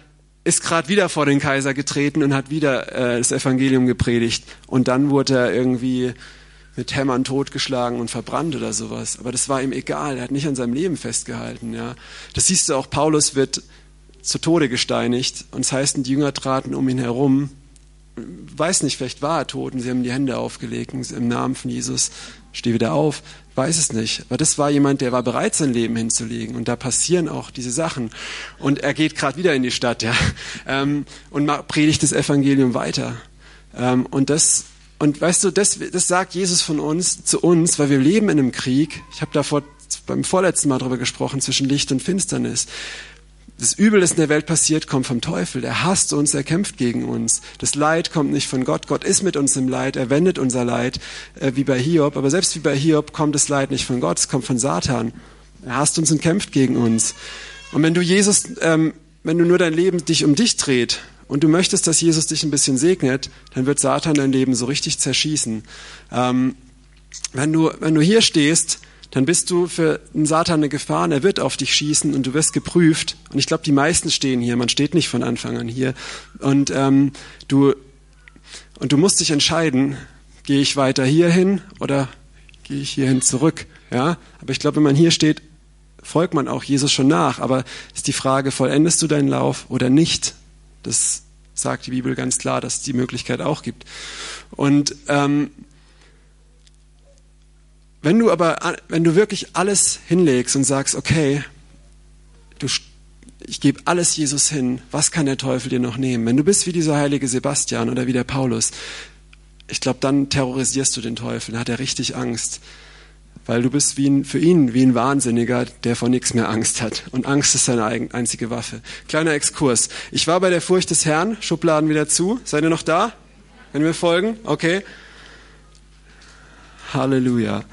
ist gerade wieder vor den Kaiser getreten und hat wieder äh, das Evangelium gepredigt. Und dann wurde er irgendwie mit Hämmern totgeschlagen und verbrannt oder sowas. Aber das war ihm egal. Er hat nicht an seinem Leben festgehalten. Ja. Das siehst du auch, Paulus wird zu Tode gesteinigt. Und es das heißt, die Jünger traten um ihn herum. Weiß nicht, vielleicht war er tot und sie haben die Hände aufgelegt im Namen von Jesus. Steh wieder auf. Weiß es nicht. Aber das war jemand, der war bereit, sein Leben hinzulegen. Und da passieren auch diese Sachen. Und er geht gerade wieder in die Stadt, ja. Ähm, und predigt das Evangelium weiter. Ähm, und das und weißt du, das, das sagt Jesus von uns zu uns, weil wir leben in einem Krieg. Ich habe davor beim vorletzten Mal darüber gesprochen, zwischen Licht und Finsternis. Das Übel, das in der Welt passiert, kommt vom Teufel. Er hasst uns, er kämpft gegen uns. Das Leid kommt nicht von Gott. Gott ist mit uns im Leid, er wendet unser Leid, äh, wie bei Hiob. Aber selbst wie bei Hiob kommt das Leid nicht von Gott, es kommt von Satan. Er hasst uns und kämpft gegen uns. Und wenn du Jesus, ähm, wenn du nur dein Leben dich um dich dreht und du möchtest, dass Jesus dich ein bisschen segnet, dann wird Satan dein Leben so richtig zerschießen. Ähm, wenn, du, wenn du hier stehst, dann bist du für den Satan eine Gefahr und er wird auf dich schießen und du wirst geprüft. Und ich glaube, die meisten stehen hier, man steht nicht von Anfang an hier. Und, ähm, du, und du musst dich entscheiden, gehe ich weiter hierhin oder gehe ich hierhin zurück. Ja? Aber ich glaube, wenn man hier steht, folgt man auch Jesus schon nach. Aber ist die Frage, vollendest du deinen Lauf oder nicht? Das sagt die Bibel ganz klar, dass es die Möglichkeit auch gibt. Und ähm, wenn du aber, wenn du wirklich alles hinlegst und sagst, okay, du, ich gebe alles Jesus hin, was kann der Teufel dir noch nehmen? Wenn du bist wie dieser heilige Sebastian oder wie der Paulus, ich glaube, dann terrorisierst du den Teufel, dann hat er richtig Angst weil du bist wie ein, für ihn wie ein Wahnsinniger, der vor nichts mehr Angst hat. Und Angst ist seine einzige Waffe. Kleiner Exkurs. Ich war bei der Furcht des Herrn, Schubladen wieder zu. Seid ihr noch da? Wenn wir folgen? Okay. Halleluja.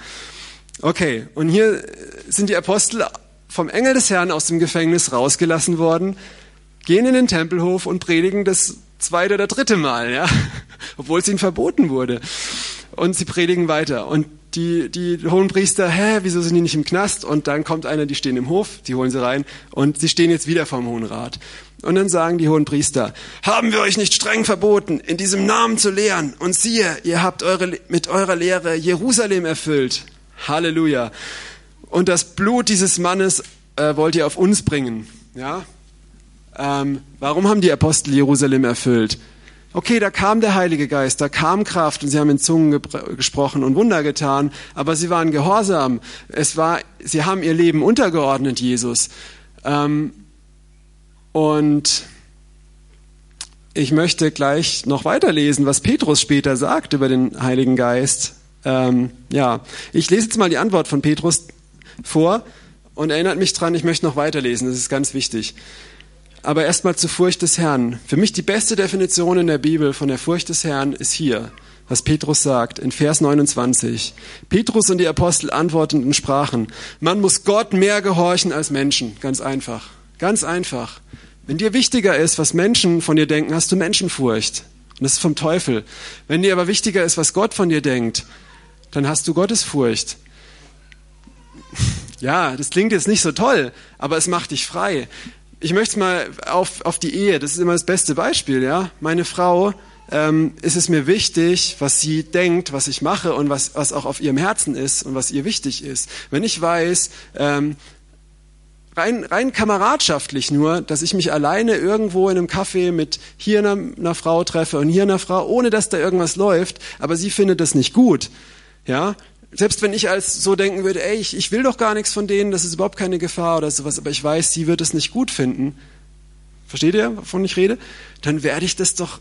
Okay, und hier sind die Apostel vom Engel des Herrn aus dem Gefängnis rausgelassen worden, gehen in den Tempelhof und predigen das zweite oder dritte Mal, ja, obwohl es ihnen verboten wurde. Und sie predigen weiter. Und die, die hohen Priester, hä, wieso sind die nicht im Knast? Und dann kommt einer, die stehen im Hof, die holen sie rein und sie stehen jetzt wieder vom Hohen Rat. Und dann sagen die hohen Priester, haben wir euch nicht streng verboten, in diesem Namen zu lehren? Und siehe, ihr habt eure, mit eurer Lehre Jerusalem erfüllt. Halleluja. Und das Blut dieses Mannes äh, wollt ihr auf uns bringen. Ja? Ähm, warum haben die Apostel Jerusalem erfüllt? Okay, da kam der Heilige Geist, da kam Kraft und sie haben in Zungen gesprochen und Wunder getan, aber sie waren gehorsam. Es war, sie haben ihr Leben untergeordnet, Jesus. Ähm, und ich möchte gleich noch weiterlesen, was Petrus später sagt über den Heiligen Geist. Ähm, ja, ich lese jetzt mal die Antwort von Petrus vor und erinnert mich dran, ich möchte noch weiterlesen, das ist ganz wichtig aber erstmal zur Furcht des Herrn. Für mich die beste Definition in der Bibel von der Furcht des Herrn ist hier, was Petrus sagt in Vers 29. Petrus und die Apostel antworteten und sprachen, man muss Gott mehr gehorchen als Menschen. Ganz einfach. Ganz einfach. Wenn dir wichtiger ist, was Menschen von dir denken, hast du Menschenfurcht. Und das ist vom Teufel. Wenn dir aber wichtiger ist, was Gott von dir denkt, dann hast du Gottesfurcht. Ja, das klingt jetzt nicht so toll, aber es macht dich frei ich möchte mal auf, auf die Ehe, das ist immer das beste Beispiel, ja. Meine Frau, ähm, ist es mir wichtig, was sie denkt, was ich mache und was, was auch auf ihrem Herzen ist und was ihr wichtig ist. Wenn ich weiß, ähm, rein, rein kameradschaftlich nur, dass ich mich alleine irgendwo in einem Café mit hier einer, einer Frau treffe und hier einer Frau, ohne dass da irgendwas läuft, aber sie findet das nicht gut. Ja, selbst wenn ich als so denken würde, ey, ich, ich will doch gar nichts von denen, das ist überhaupt keine Gefahr oder sowas, aber ich weiß, sie wird es nicht gut finden. Versteht ihr, wovon ich rede? Dann werde ich das doch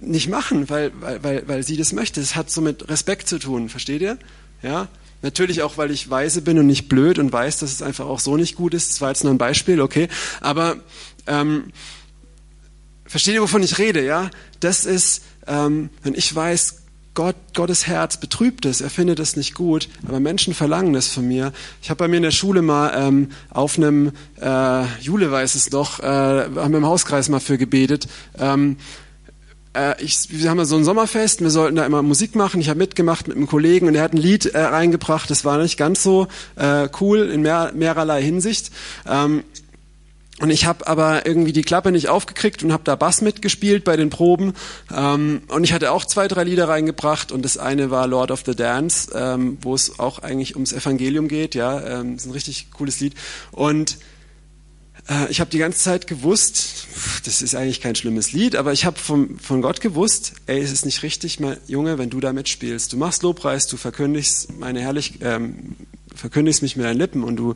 nicht machen, weil, weil, weil, weil sie das möchte. Das hat so mit Respekt zu tun, versteht ihr? Ja? Natürlich auch, weil ich weise bin und nicht blöd und weiß, dass es einfach auch so nicht gut ist. Das war jetzt nur ein Beispiel, okay. Aber ähm, versteht ihr, wovon ich rede? Ja, das ist, ähm, wenn ich weiß, Gott, Gottes Herz betrübt es, er findet es nicht gut, aber Menschen verlangen das von mir. Ich habe bei mir in der Schule mal ähm, auf einem, äh, Jule weiß es noch, äh, haben wir im Hauskreis mal für gebetet. Ähm, äh, ich, wir haben so ein Sommerfest, wir sollten da immer Musik machen. Ich habe mitgemacht mit einem Kollegen und er hat ein Lied äh, reingebracht. Das war nicht ganz so äh, cool in mehr, mehrerlei Hinsicht. Ähm, und ich habe aber irgendwie die Klappe nicht aufgekriegt und habe da Bass mitgespielt bei den Proben. Ähm, und ich hatte auch zwei, drei Lieder reingebracht. Und das eine war Lord of the Dance, ähm, wo es auch eigentlich ums Evangelium geht. Ja, ähm, ist ein richtig cooles Lied. Und äh, ich habe die ganze Zeit gewusst, das ist eigentlich kein schlimmes Lied, aber ich habe von Gott gewusst, ey, es ist nicht richtig, mein Junge, wenn du da mitspielst. Du machst Lobpreis, du verkündigst meine Herrlich, ähm, verkündigst mich mit deinen Lippen und du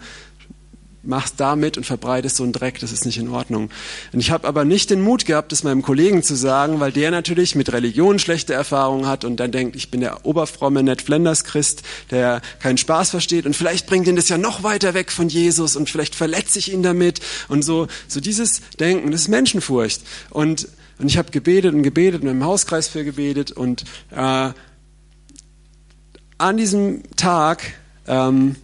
machst damit und verbreitest so einen Dreck, das ist nicht in Ordnung. Und ich habe aber nicht den Mut gehabt, das meinem Kollegen zu sagen, weil der natürlich mit Religion schlechte Erfahrungen hat und dann denkt, ich bin der oberfromme Ned Flanders Christ, der keinen Spaß versteht und vielleicht bringt ihn das ja noch weiter weg von Jesus und vielleicht verletze ich ihn damit und so so dieses Denken, das ist Menschenfurcht und und ich habe gebetet und gebetet und im Hauskreis für gebetet und äh, an diesem Tag ähm,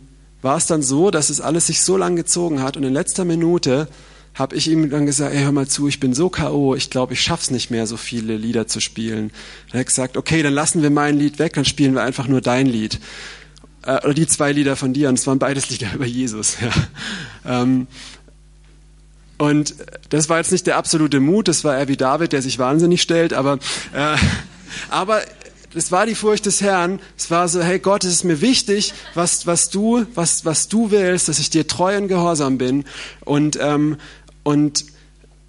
war es dann so, dass es alles sich so lang gezogen hat und in letzter Minute habe ich ihm dann gesagt, ey, hör mal zu, ich bin so K.O., ich glaube, ich schaff's nicht mehr, so viele Lieder zu spielen. Dann hat er gesagt, okay, dann lassen wir mein Lied weg, dann spielen wir einfach nur dein Lied. Äh, oder die zwei Lieder von dir, und es waren beides Lieder über Jesus. Ja. Ähm, und das war jetzt nicht der absolute Mut, das war er wie David, der sich wahnsinnig stellt, aber, äh, aber das war die Furcht des Herrn. Es war so, hey Gott, es ist mir wichtig, was, was du, was, was du willst, dass ich dir treu und gehorsam bin. Und, ähm, und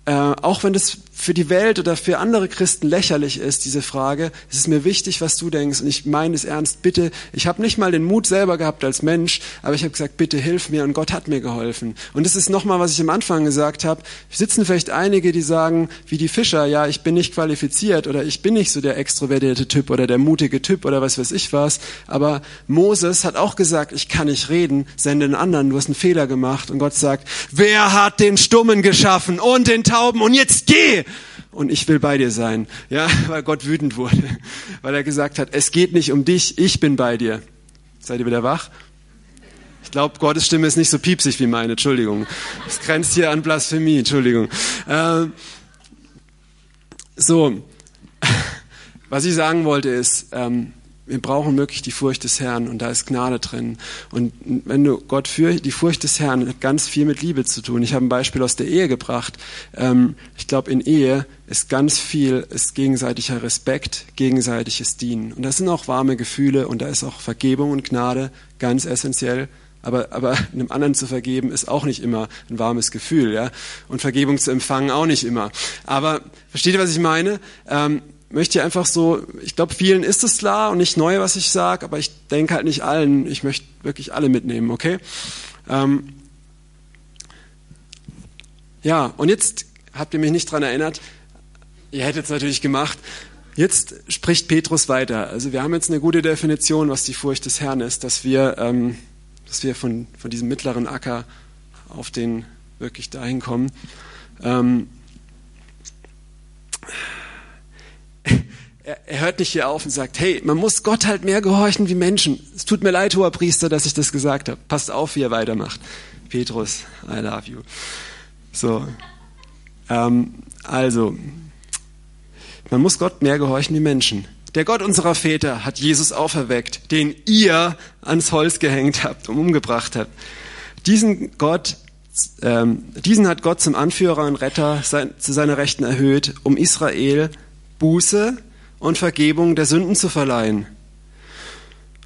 äh, auch wenn das für die Welt oder für andere Christen lächerlich ist, diese Frage, es ist mir wichtig, was du denkst. Und ich meine es ernst, bitte, ich habe nicht mal den Mut selber gehabt als Mensch, aber ich habe gesagt, bitte hilf mir und Gott hat mir geholfen. Und das ist nochmal, was ich am Anfang gesagt habe. Sitzen vielleicht einige, die sagen, wie die Fischer, ja, ich bin nicht qualifiziert oder ich bin nicht so der extrovertierte Typ oder der mutige Typ oder was weiß ich was. Aber Moses hat auch gesagt, ich kann nicht reden, sende den anderen, du hast einen Fehler gemacht. Und Gott sagt, wer hat den Stummen geschaffen und den Tauben und jetzt geh! Und ich will bei dir sein. Ja, weil Gott wütend wurde, weil er gesagt hat, es geht nicht um dich, ich bin bei dir. Seid ihr wieder wach? Ich glaube, Gottes Stimme ist nicht so piepsig wie meine, Entschuldigung. Es grenzt hier an Blasphemie, Entschuldigung. Ähm, so, was ich sagen wollte ist, ähm, wir brauchen wirklich die Furcht des Herrn und da ist Gnade drin. Und wenn du Gott für die Furcht des Herrn hat ganz viel mit Liebe zu tun. Ich habe ein Beispiel aus der Ehe gebracht. Ähm, ich glaube, in Ehe ist ganz viel ist gegenseitiger Respekt, gegenseitiges Dienen. Und das sind auch warme Gefühle und da ist auch Vergebung und Gnade ganz essentiell. Aber, aber einem anderen zu vergeben ist auch nicht immer ein warmes Gefühl, ja. Und Vergebung zu empfangen auch nicht immer. Aber versteht ihr, was ich meine? Ähm, möchte einfach so, ich glaube, vielen ist es klar und nicht neu, was ich sage, aber ich denke halt nicht allen. Ich möchte wirklich alle mitnehmen, okay? Ähm ja, und jetzt habt ihr mich nicht dran erinnert, ihr hättet es natürlich gemacht. Jetzt spricht Petrus weiter. Also wir haben jetzt eine gute Definition, was die Furcht des Herrn ist, dass wir, ähm, dass wir von, von diesem mittleren Acker auf den wirklich dahin kommen. Ähm er, er hört nicht hier auf und sagt, hey, man muss Gott halt mehr gehorchen wie Menschen. Es tut mir leid, hoher Priester, dass ich das gesagt habe. Passt auf, wie er weitermacht. Petrus, I love you. So, ähm, also, man muss Gott mehr gehorchen wie Menschen. Der Gott unserer Väter hat Jesus auferweckt, den ihr ans Holz gehängt habt und umgebracht habt. Diesen Gott, ähm, diesen hat Gott zum Anführer und Retter sein, zu seiner Rechten erhöht, um Israel Buße und Vergebung der Sünden zu verleihen.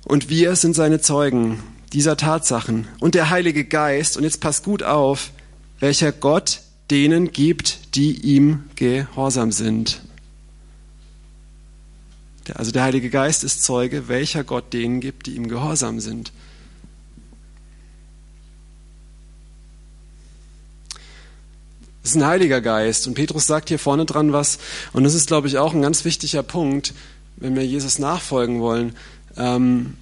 Und wir sind seine Zeugen dieser Tatsachen. Und der Heilige Geist, und jetzt passt gut auf, welcher Gott denen gibt, die ihm gehorsam sind. Also der Heilige Geist ist Zeuge, welcher Gott denen gibt, die ihm gehorsam sind. Es ist ein Heiliger Geist. Und Petrus sagt hier vorne dran was. Und das ist, glaube ich, auch ein ganz wichtiger Punkt, wenn wir Jesus nachfolgen wollen. Ähm,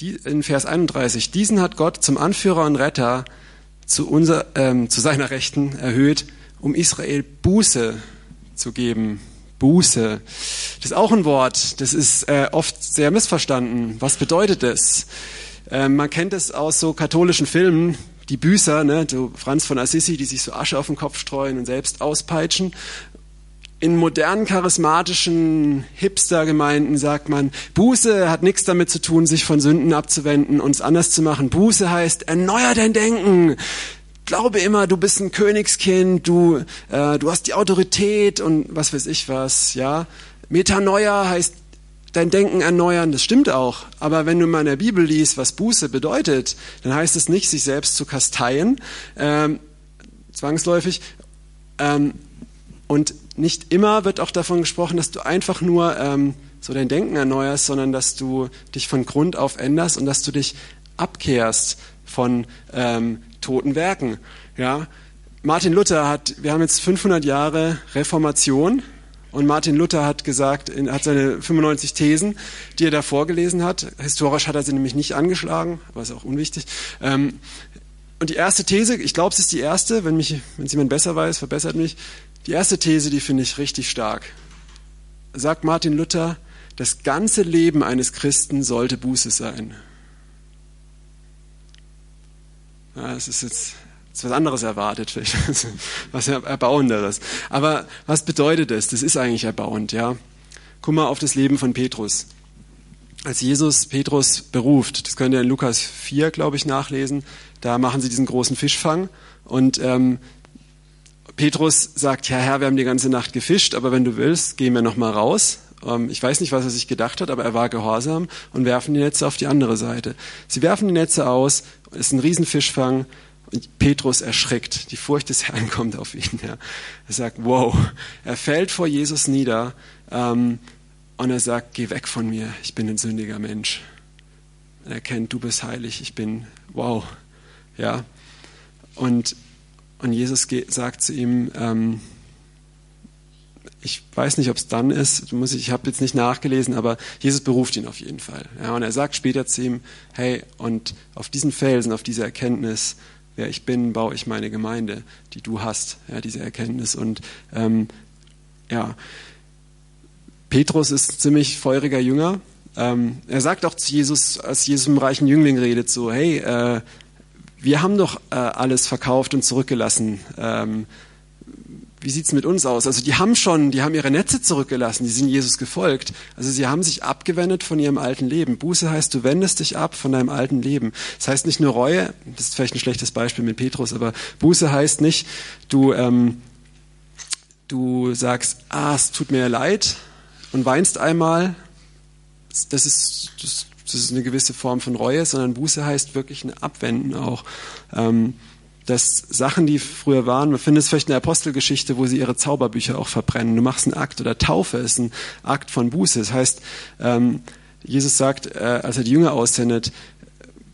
in Vers 31, diesen hat Gott zum Anführer und Retter zu, unser, ähm, zu seiner Rechten erhöht, um Israel Buße zu geben. Buße. Das ist auch ein Wort, das ist äh, oft sehr missverstanden. Was bedeutet das? Ähm, man kennt es aus so katholischen Filmen, die Büßer, ne, so Franz von Assisi, die sich so Asche auf den Kopf streuen und selbst auspeitschen. In modernen, charismatischen Hipster-Gemeinden sagt man, Buße hat nichts damit zu tun, sich von Sünden abzuwenden und es anders zu machen. Buße heißt, erneuer dein Denken. Glaube immer, du bist ein Königskind, du, äh, du hast die Autorität und was weiß ich was, ja. Metanoia heißt dein Denken erneuern, das stimmt auch. Aber wenn du mal in der Bibel liest, was Buße bedeutet, dann heißt es nicht, sich selbst zu kasteien, ähm, zwangsläufig. Ähm, und nicht immer wird auch davon gesprochen, dass du einfach nur ähm, so dein Denken erneuerst, sondern dass du dich von Grund auf änderst und dass du dich abkehrst von ähm, toten Werken. Ja? Martin Luther hat, wir haben jetzt 500 Jahre Reformation, und Martin Luther hat gesagt, hat seine 95 Thesen, die er da vorgelesen hat. Historisch hat er sie nämlich nicht angeschlagen, aber ist auch unwichtig. Ähm, und die erste These, ich glaube, es ist die erste, wenn mich, wenn es jemand besser weiß, verbessert mich. Die erste These, die finde ich richtig stark. Sagt Martin Luther, das ganze Leben eines Christen sollte Buße sein. Ja, das ist jetzt was anderes erwartet, was Erbauenderes. Aber was bedeutet das? Das ist eigentlich erbauend, ja. Guck mal auf das Leben von Petrus. Als Jesus Petrus beruft, das könnt ihr in Lukas 4, glaube ich, nachlesen, da machen sie diesen großen Fischfang und ähm, Petrus sagt, ja Herr, wir haben die ganze Nacht gefischt, aber wenn du willst, gehen wir nochmal raus. Ähm, ich weiß nicht, was er sich gedacht hat, aber er war gehorsam und werfen die Netze auf die andere Seite. Sie werfen die Netze aus, es ist ein Riesenfischfang und Petrus erschrickt. Die Furcht des Herrn kommt auf ihn. Ja. Er sagt, wow. Er fällt vor Jesus nieder ähm, und er sagt, geh weg von mir, ich bin ein sündiger Mensch. Er erkennt, du bist heilig, ich bin, wow. Ja. Und, und Jesus geht, sagt zu ihm, ähm, ich weiß nicht, ob es dann ist, muss ich, ich habe jetzt nicht nachgelesen, aber Jesus beruft ihn auf jeden Fall. Ja, und er sagt später zu ihm, hey, und auf diesen Felsen, auf diese Erkenntnis, wer ich bin, baue ich meine Gemeinde, die du hast, ja, diese Erkenntnis. Und ähm, ja, Petrus ist ziemlich feuriger Jünger. Ähm, er sagt auch zu Jesus, als Jesus im reichen Jüngling redet, so, hey, äh, wir haben doch äh, alles verkauft und zurückgelassen. Ähm, wie sieht's mit uns aus? Also die haben schon, die haben ihre Netze zurückgelassen, die sind Jesus gefolgt. Also sie haben sich abgewendet von ihrem alten Leben. Buße heißt, du wendest dich ab von deinem alten Leben. Das heißt nicht nur Reue, das ist vielleicht ein schlechtes Beispiel mit Petrus, aber Buße heißt nicht, du, ähm, du sagst, ah, es tut mir leid und weinst einmal. Das ist, das, das ist eine gewisse Form von Reue, sondern Buße heißt wirklich ein Abwenden auch. Ähm, dass Sachen, die früher waren, man findet es vielleicht in der Apostelgeschichte, wo sie ihre Zauberbücher auch verbrennen. Du machst einen Akt oder Taufe ist ein Akt von Buße. Das heißt, ähm, Jesus sagt, äh, als er die Jünger aussendet,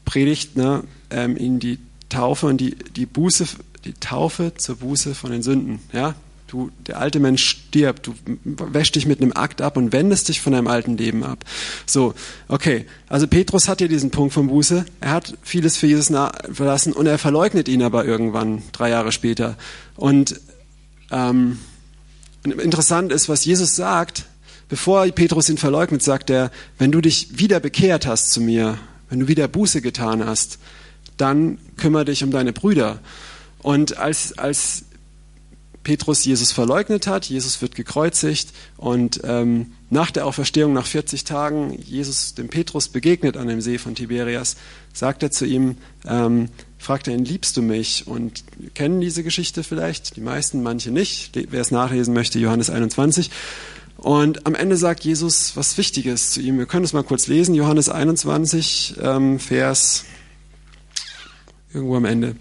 predigt ne, ähm, ihnen die Taufe und die, die Buße, die Taufe zur Buße von den Sünden. Ja, Du, der alte Mensch stirbt, du wäschst dich mit einem Akt ab und wendest dich von deinem alten Leben ab. So, okay. Also Petrus hat hier diesen Punkt von Buße. Er hat vieles für Jesus verlassen und er verleugnet ihn aber irgendwann, drei Jahre später. Und ähm, interessant ist, was Jesus sagt, bevor Petrus ihn verleugnet, sagt er, wenn du dich wieder bekehrt hast zu mir, wenn du wieder Buße getan hast, dann kümmere dich um deine Brüder. Und als, als Petrus Jesus verleugnet hat, Jesus wird gekreuzigt und ähm, nach der Auferstehung, nach 40 Tagen, Jesus dem Petrus begegnet an dem See von Tiberias, sagt er zu ihm, ähm, fragt er ihn, liebst du mich? Und kennen diese Geschichte vielleicht? Die meisten, manche nicht. Wer es nachlesen möchte, Johannes 21. Und am Ende sagt Jesus was Wichtiges zu ihm. Wir können es mal kurz lesen. Johannes 21, ähm, Vers irgendwo am Ende.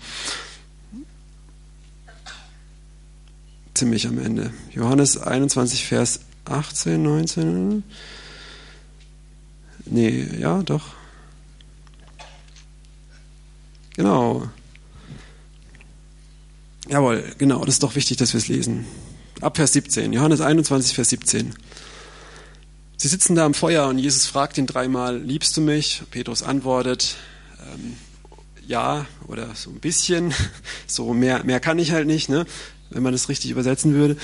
Ziemlich am Ende. Johannes 21, Vers 18, 19. Nee, ja, doch. Genau. Jawohl, genau, das ist doch wichtig, dass wir es lesen. Ab Vers 17, Johannes 21, Vers 17. Sie sitzen da am Feuer und Jesus fragt ihn dreimal, liebst du mich? Petrus antwortet, ähm, ja oder so ein bisschen, so mehr, mehr kann ich halt nicht, ne? Wenn man das richtig übersetzen würde.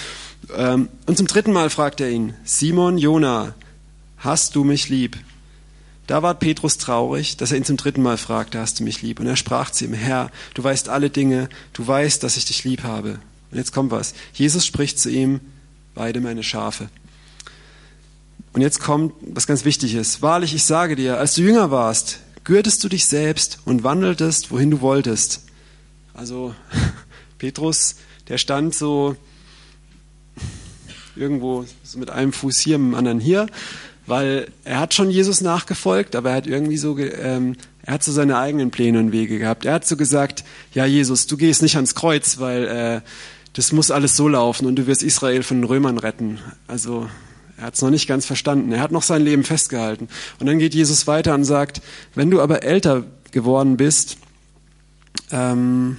Ähm, und zum dritten Mal fragt er ihn, Simon, Jona, hast du mich lieb? Da war Petrus traurig, dass er ihn zum dritten Mal fragte, hast du mich lieb? Und er sprach zu ihm, Herr, du weißt alle Dinge, du weißt, dass ich dich lieb habe. Und jetzt kommt was. Jesus spricht zu ihm, weide meine Schafe. Und jetzt kommt was ganz Wichtiges. Wahrlich, ich sage dir, als du jünger warst, gürtest du dich selbst und wandeltest, wohin du wolltest. Also Petrus, der stand so irgendwo so mit einem Fuß hier, mit dem anderen hier, weil er hat schon Jesus nachgefolgt, aber er hat irgendwie so, ähm, er hat so seine eigenen Pläne und Wege gehabt. Er hat so gesagt, ja Jesus, du gehst nicht ans Kreuz, weil äh, das muss alles so laufen und du wirst Israel von den Römern retten. Also er hat es noch nicht ganz verstanden. Er hat noch sein Leben festgehalten. Und dann geht Jesus weiter und sagt, wenn du aber älter geworden bist, ähm,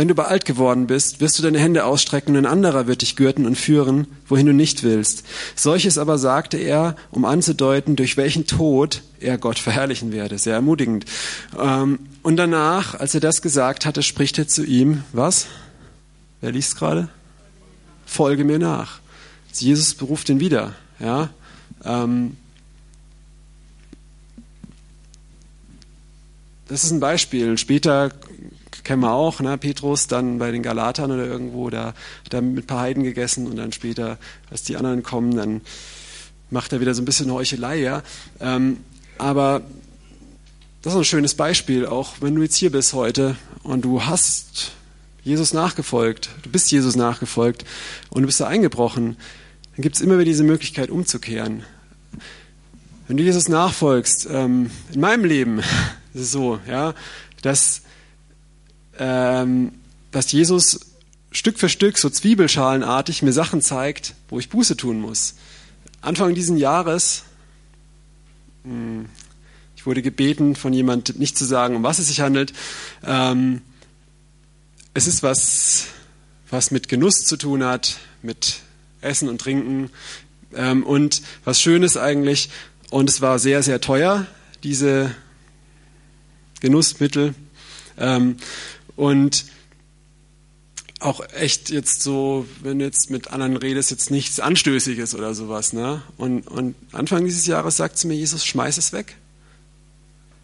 Wenn du aber alt geworden bist, wirst du deine Hände ausstrecken und ein anderer wird dich gürten und führen, wohin du nicht willst. Solches aber sagte er, um anzudeuten, durch welchen Tod er Gott verherrlichen werde. Sehr ermutigend. Ähm, und danach, als er das gesagt hatte, spricht er zu ihm, was? Wer liest gerade? Folge mir nach. Jesus beruft ihn wieder. Ja. Ähm, das ist ein Beispiel. Später kennen wir auch, ne? Petrus dann bei den Galatern oder irgendwo, da hat er mit ein paar Heiden gegessen und dann später, als die anderen kommen, dann macht er wieder so ein bisschen Heuchelei, ja. Ähm, aber das ist ein schönes Beispiel, auch wenn du jetzt hier bist heute und du hast Jesus nachgefolgt, du bist Jesus nachgefolgt und du bist da eingebrochen, dann gibt es immer wieder diese Möglichkeit umzukehren. Wenn du Jesus nachfolgst, ähm, in meinem Leben ist es so, ja, dass ähm, dass Jesus Stück für Stück so zwiebelschalenartig mir Sachen zeigt, wo ich Buße tun muss. Anfang dieses Jahres, hm, ich wurde gebeten von jemand nicht zu sagen, um was es sich handelt. Ähm, es ist was, was mit Genuss zu tun hat, mit Essen und Trinken ähm, und was Schönes eigentlich. Und es war sehr, sehr teuer, diese Genussmittel. Ähm, und auch echt jetzt so, wenn du jetzt mit anderen redest, jetzt nichts Anstößiges oder sowas. Ne? Und, und Anfang dieses Jahres sagt zu mir Jesus, schmeiß es weg.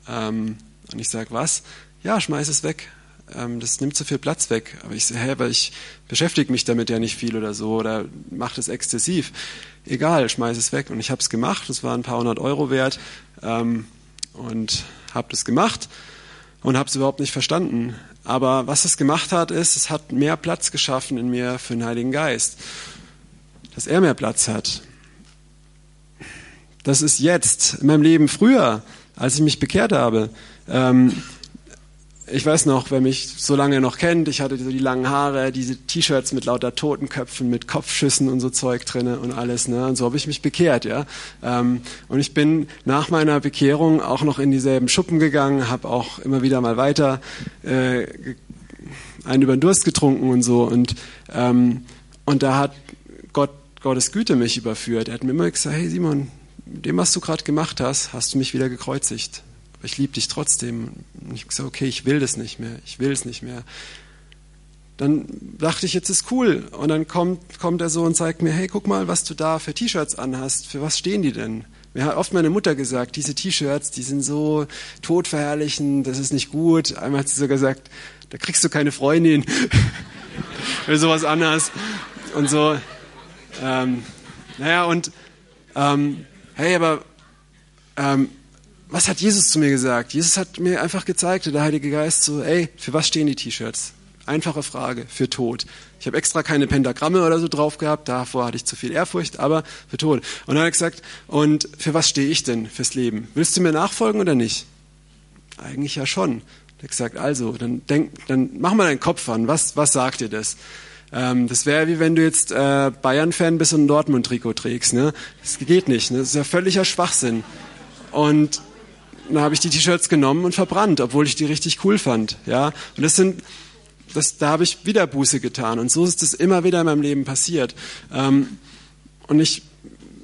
Ähm, und ich sage, was? Ja, schmeiß es weg. Ähm, das nimmt zu viel Platz weg. Aber ich sage, hä, weil ich beschäftige mich damit ja nicht viel oder so oder mache das exzessiv. Egal, schmeiß es weg. Und ich habe es gemacht. Das war ein paar hundert Euro wert. Ähm, und habe das gemacht und habe es überhaupt nicht verstanden. Aber was es gemacht hat, ist, es hat mehr Platz geschaffen in mir für den Heiligen Geist. Dass er mehr Platz hat. Das ist jetzt, in meinem Leben früher, als ich mich bekehrt habe. Ähm, ich weiß noch, wer mich so lange noch kennt, ich hatte so die langen Haare, diese T-Shirts mit lauter Totenköpfen, mit Kopfschüssen und so Zeug drinne und alles, ne? Und so habe ich mich bekehrt, ja. Ähm, und ich bin nach meiner Bekehrung auch noch in dieselben Schuppen gegangen, habe auch immer wieder mal weiter äh, einen über den Durst getrunken und so. Und ähm, und da hat Gott Gottes Güte mich überführt. Er hat mir immer gesagt, hey Simon, dem, was du gerade gemacht hast, hast du mich wieder gekreuzigt ich liebe dich trotzdem. Und ich habe gesagt, okay, ich will das nicht mehr, ich will es nicht mehr. Dann dachte ich, jetzt ist cool. Und dann kommt, kommt er so und zeigt mir, hey, guck mal, was du da für T-Shirts anhast. Für was stehen die denn? Mir hat oft meine Mutter gesagt, diese T-Shirts, die sind so todverherrlichen, das ist nicht gut. Einmal hat sie sogar gesagt, da kriegst du keine Freundin. Oder sowas anderes. Und so. Ähm, naja, und ähm, hey, aber ähm, was hat Jesus zu mir gesagt? Jesus hat mir einfach gezeigt, der Heilige Geist, so, ey, für was stehen die T-Shirts? Einfache Frage, für Tod. Ich habe extra keine Pentagramme oder so drauf gehabt, davor hatte ich zu viel Ehrfurcht, aber für Tod. Und dann hat er gesagt, und für was stehe ich denn fürs Leben? Willst du mir nachfolgen oder nicht? Eigentlich ja schon. Er hat gesagt, also, dann denk, dann mach mal deinen Kopf an. Was, was sagt dir das? Ähm, das wäre wie wenn du jetzt äh, Bayern-Fan bist und ein Dortmund-Trikot trägst. Ne? Das geht nicht. Ne? Das ist ja völliger Schwachsinn. Und dann habe ich die T-Shirts genommen und verbrannt, obwohl ich die richtig cool fand. Ja, und das sind, das, da habe ich wieder Buße getan. Und so ist es immer wieder in meinem Leben passiert. Ähm, und ich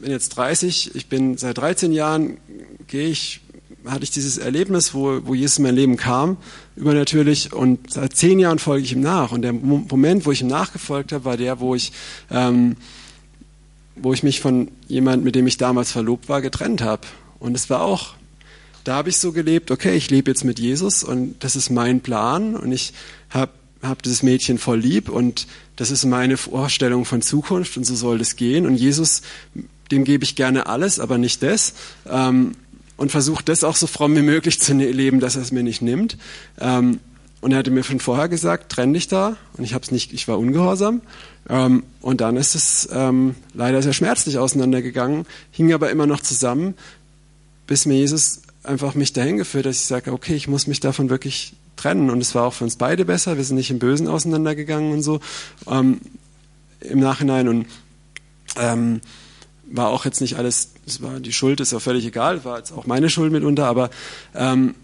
bin jetzt 30, ich bin seit 13 Jahren, gehe ich, hatte ich dieses Erlebnis, wo, wo Jesus in mein Leben kam, übernatürlich, und seit zehn Jahren folge ich ihm nach. Und der Moment, wo ich ihm nachgefolgt habe, war der, wo ich, ähm, wo ich mich von jemand, mit dem ich damals verlobt war, getrennt habe. Und es war auch da habe ich so gelebt, okay, ich lebe jetzt mit Jesus und das ist mein Plan und ich habe hab dieses Mädchen voll lieb und das ist meine Vorstellung von Zukunft und so soll das gehen. Und Jesus, dem gebe ich gerne alles, aber nicht das. Ähm, und versuche das auch so fromm wie möglich zu ne-, leben, dass er es mir nicht nimmt. Ähm, und er hatte mir schon vorher gesagt, trenn dich da. Und ich habe es nicht, ich war ungehorsam. Ähm, und dann ist es ähm, leider sehr schmerzlich auseinandergegangen, hing aber immer noch zusammen, bis mir Jesus einfach mich dahin geführt, dass ich sage, okay, ich muss mich davon wirklich trennen. Und es war auch für uns beide besser. Wir sind nicht im Bösen auseinandergegangen und so ähm, im Nachhinein. Und ähm, war auch jetzt nicht alles, es war die Schuld ist ja völlig egal, war jetzt auch meine Schuld mitunter, aber ähm,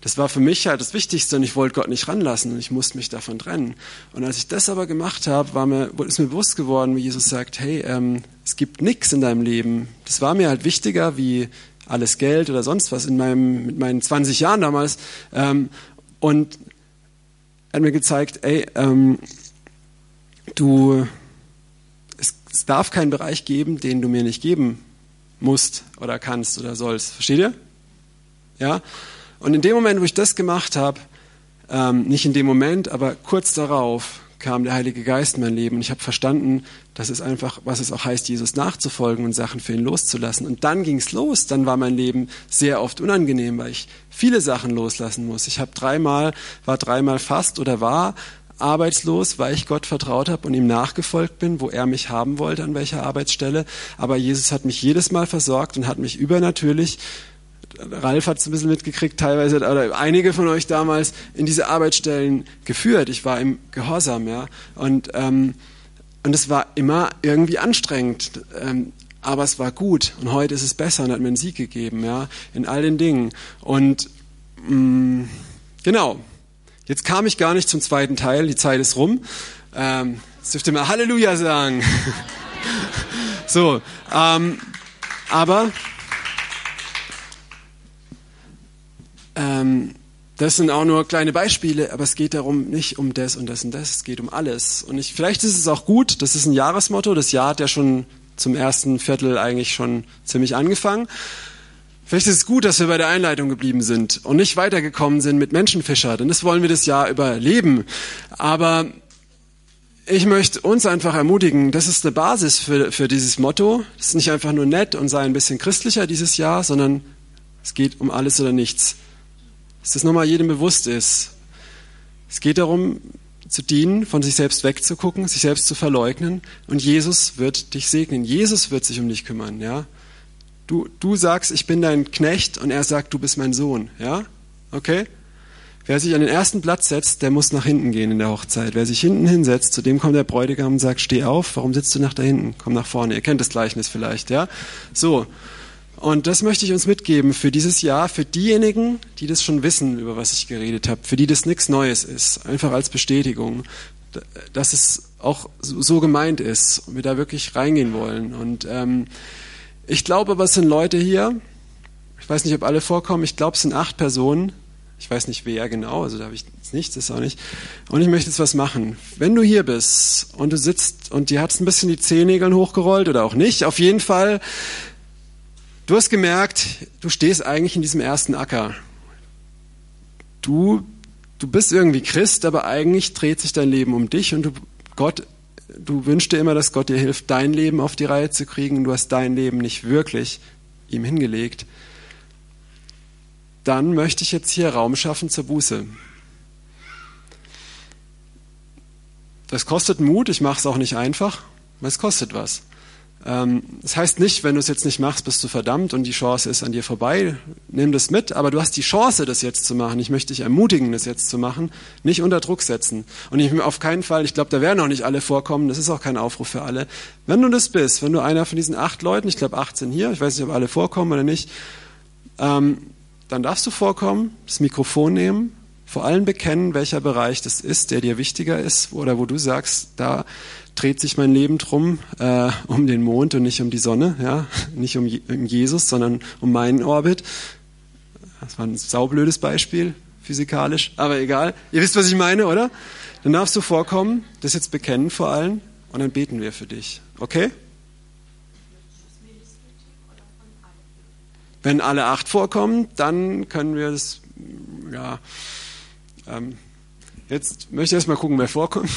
das war für mich halt das Wichtigste und ich wollte Gott nicht ranlassen und ich musste mich davon trennen. Und als ich das aber gemacht habe, war mir, ist mir bewusst geworden, wie Jesus sagt, hey, ähm, es gibt nichts in deinem Leben. Das war mir halt wichtiger wie alles Geld oder sonst was in meinem, mit meinen 20 Jahren damals. Ähm, und er hat mir gezeigt, ey, ähm, du, es, es darf keinen Bereich geben, den du mir nicht geben musst oder kannst oder sollst. Versteht ihr? Ja? Und in dem Moment, wo ich das gemacht habe, ähm, nicht in dem Moment, aber kurz darauf, kam der Heilige Geist in mein Leben und ich habe verstanden, dass es einfach, was es auch heißt, Jesus nachzufolgen und Sachen für ihn loszulassen. Und dann ging es los. Dann war mein Leben sehr oft unangenehm, weil ich viele Sachen loslassen muss. Ich habe dreimal, war dreimal fast oder war arbeitslos, weil ich Gott vertraut habe und ihm nachgefolgt bin, wo er mich haben wollte, an welcher Arbeitsstelle. Aber Jesus hat mich jedes Mal versorgt und hat mich übernatürlich Ralf hat es ein bisschen mitgekriegt, teilweise, oder einige von euch damals, in diese Arbeitsstellen geführt. Ich war im Gehorsam, ja. Und, ähm, und es war immer irgendwie anstrengend. Ähm, aber es war gut. Und heute ist es besser und hat mir einen Sieg gegeben, ja, in all den Dingen. Und mh, mm, genau. Jetzt kam ich gar nicht zum zweiten Teil. Die Zeit ist rum. Ähm, jetzt dürft ihr mal Halleluja sagen. so, ähm, aber Ähm, das sind auch nur kleine Beispiele, aber es geht darum nicht um das und das und das, es geht um alles. Und ich, vielleicht ist es auch gut, das ist ein Jahresmotto, das Jahr hat ja schon zum ersten Viertel eigentlich schon ziemlich angefangen. Vielleicht ist es gut, dass wir bei der Einleitung geblieben sind und nicht weitergekommen sind mit Menschenfischer, denn das wollen wir das Jahr überleben. Aber ich möchte uns einfach ermutigen, das ist eine Basis für, für dieses Motto. Es ist nicht einfach nur nett und sei ein bisschen christlicher dieses Jahr, sondern es geht um alles oder nichts dass das nochmal jedem bewusst ist. Es geht darum, zu dienen, von sich selbst wegzugucken, sich selbst zu verleugnen und Jesus wird dich segnen. Jesus wird sich um dich kümmern, ja. Du, du sagst, ich bin dein Knecht und er sagt, du bist mein Sohn, ja. Okay? Wer sich an den ersten Platz setzt, der muss nach hinten gehen in der Hochzeit. Wer sich hinten hinsetzt, zu dem kommt der Bräutigam und sagt, steh auf, warum sitzt du nach da hinten? Komm nach vorne. Ihr kennt das Gleichnis vielleicht, ja. So. Und das möchte ich uns mitgeben für dieses Jahr, für diejenigen, die das schon wissen, über was ich geredet habe, für die das nichts Neues ist, einfach als Bestätigung, dass es auch so gemeint ist und wir da wirklich reingehen wollen. Und ähm, ich glaube, was sind Leute hier? Ich weiß nicht, ob alle vorkommen. Ich glaube, es sind acht Personen. Ich weiß nicht, wer genau, also da habe ich jetzt nichts, das auch nicht. Und ich möchte jetzt was machen. Wenn du hier bist und du sitzt und dir hat es ein bisschen die Zehennägeln hochgerollt oder auch nicht, auf jeden Fall Du hast gemerkt, du stehst eigentlich in diesem ersten Acker. Du, du bist irgendwie Christ, aber eigentlich dreht sich dein Leben um dich und du, Gott, du wünschst dir immer, dass Gott dir hilft, dein Leben auf die Reihe zu kriegen und du hast dein Leben nicht wirklich ihm hingelegt. Dann möchte ich jetzt hier Raum schaffen zur Buße. Das kostet Mut, ich mache es auch nicht einfach, aber es kostet was. Ähm, das heißt nicht, wenn du es jetzt nicht machst, bist du verdammt und die Chance ist an dir vorbei. Nimm das mit, aber du hast die Chance, das jetzt zu machen. Ich möchte dich ermutigen, das jetzt zu machen, nicht unter Druck setzen. Und ich auf keinen Fall, ich glaube, da werden auch nicht alle vorkommen, das ist auch kein Aufruf für alle. Wenn du das bist, wenn du einer von diesen acht Leuten, ich glaube 18 hier, ich weiß nicht, ob alle vorkommen oder nicht, ähm, dann darfst du vorkommen, das Mikrofon nehmen, vor allem bekennen, welcher Bereich das ist, der dir wichtiger ist oder wo du sagst, da dreht sich mein Leben drum, äh, um den Mond und nicht um die Sonne, ja, nicht um, um Jesus, sondern um meinen Orbit. Das war ein saublödes Beispiel, physikalisch, aber egal. Ihr wisst, was ich meine, oder? Dann darfst du vorkommen, das jetzt bekennen vor allem und dann beten wir für dich. Okay? Wenn alle acht vorkommen, dann können wir es, ja, ähm, jetzt möchte ich erst mal gucken, wer vorkommt.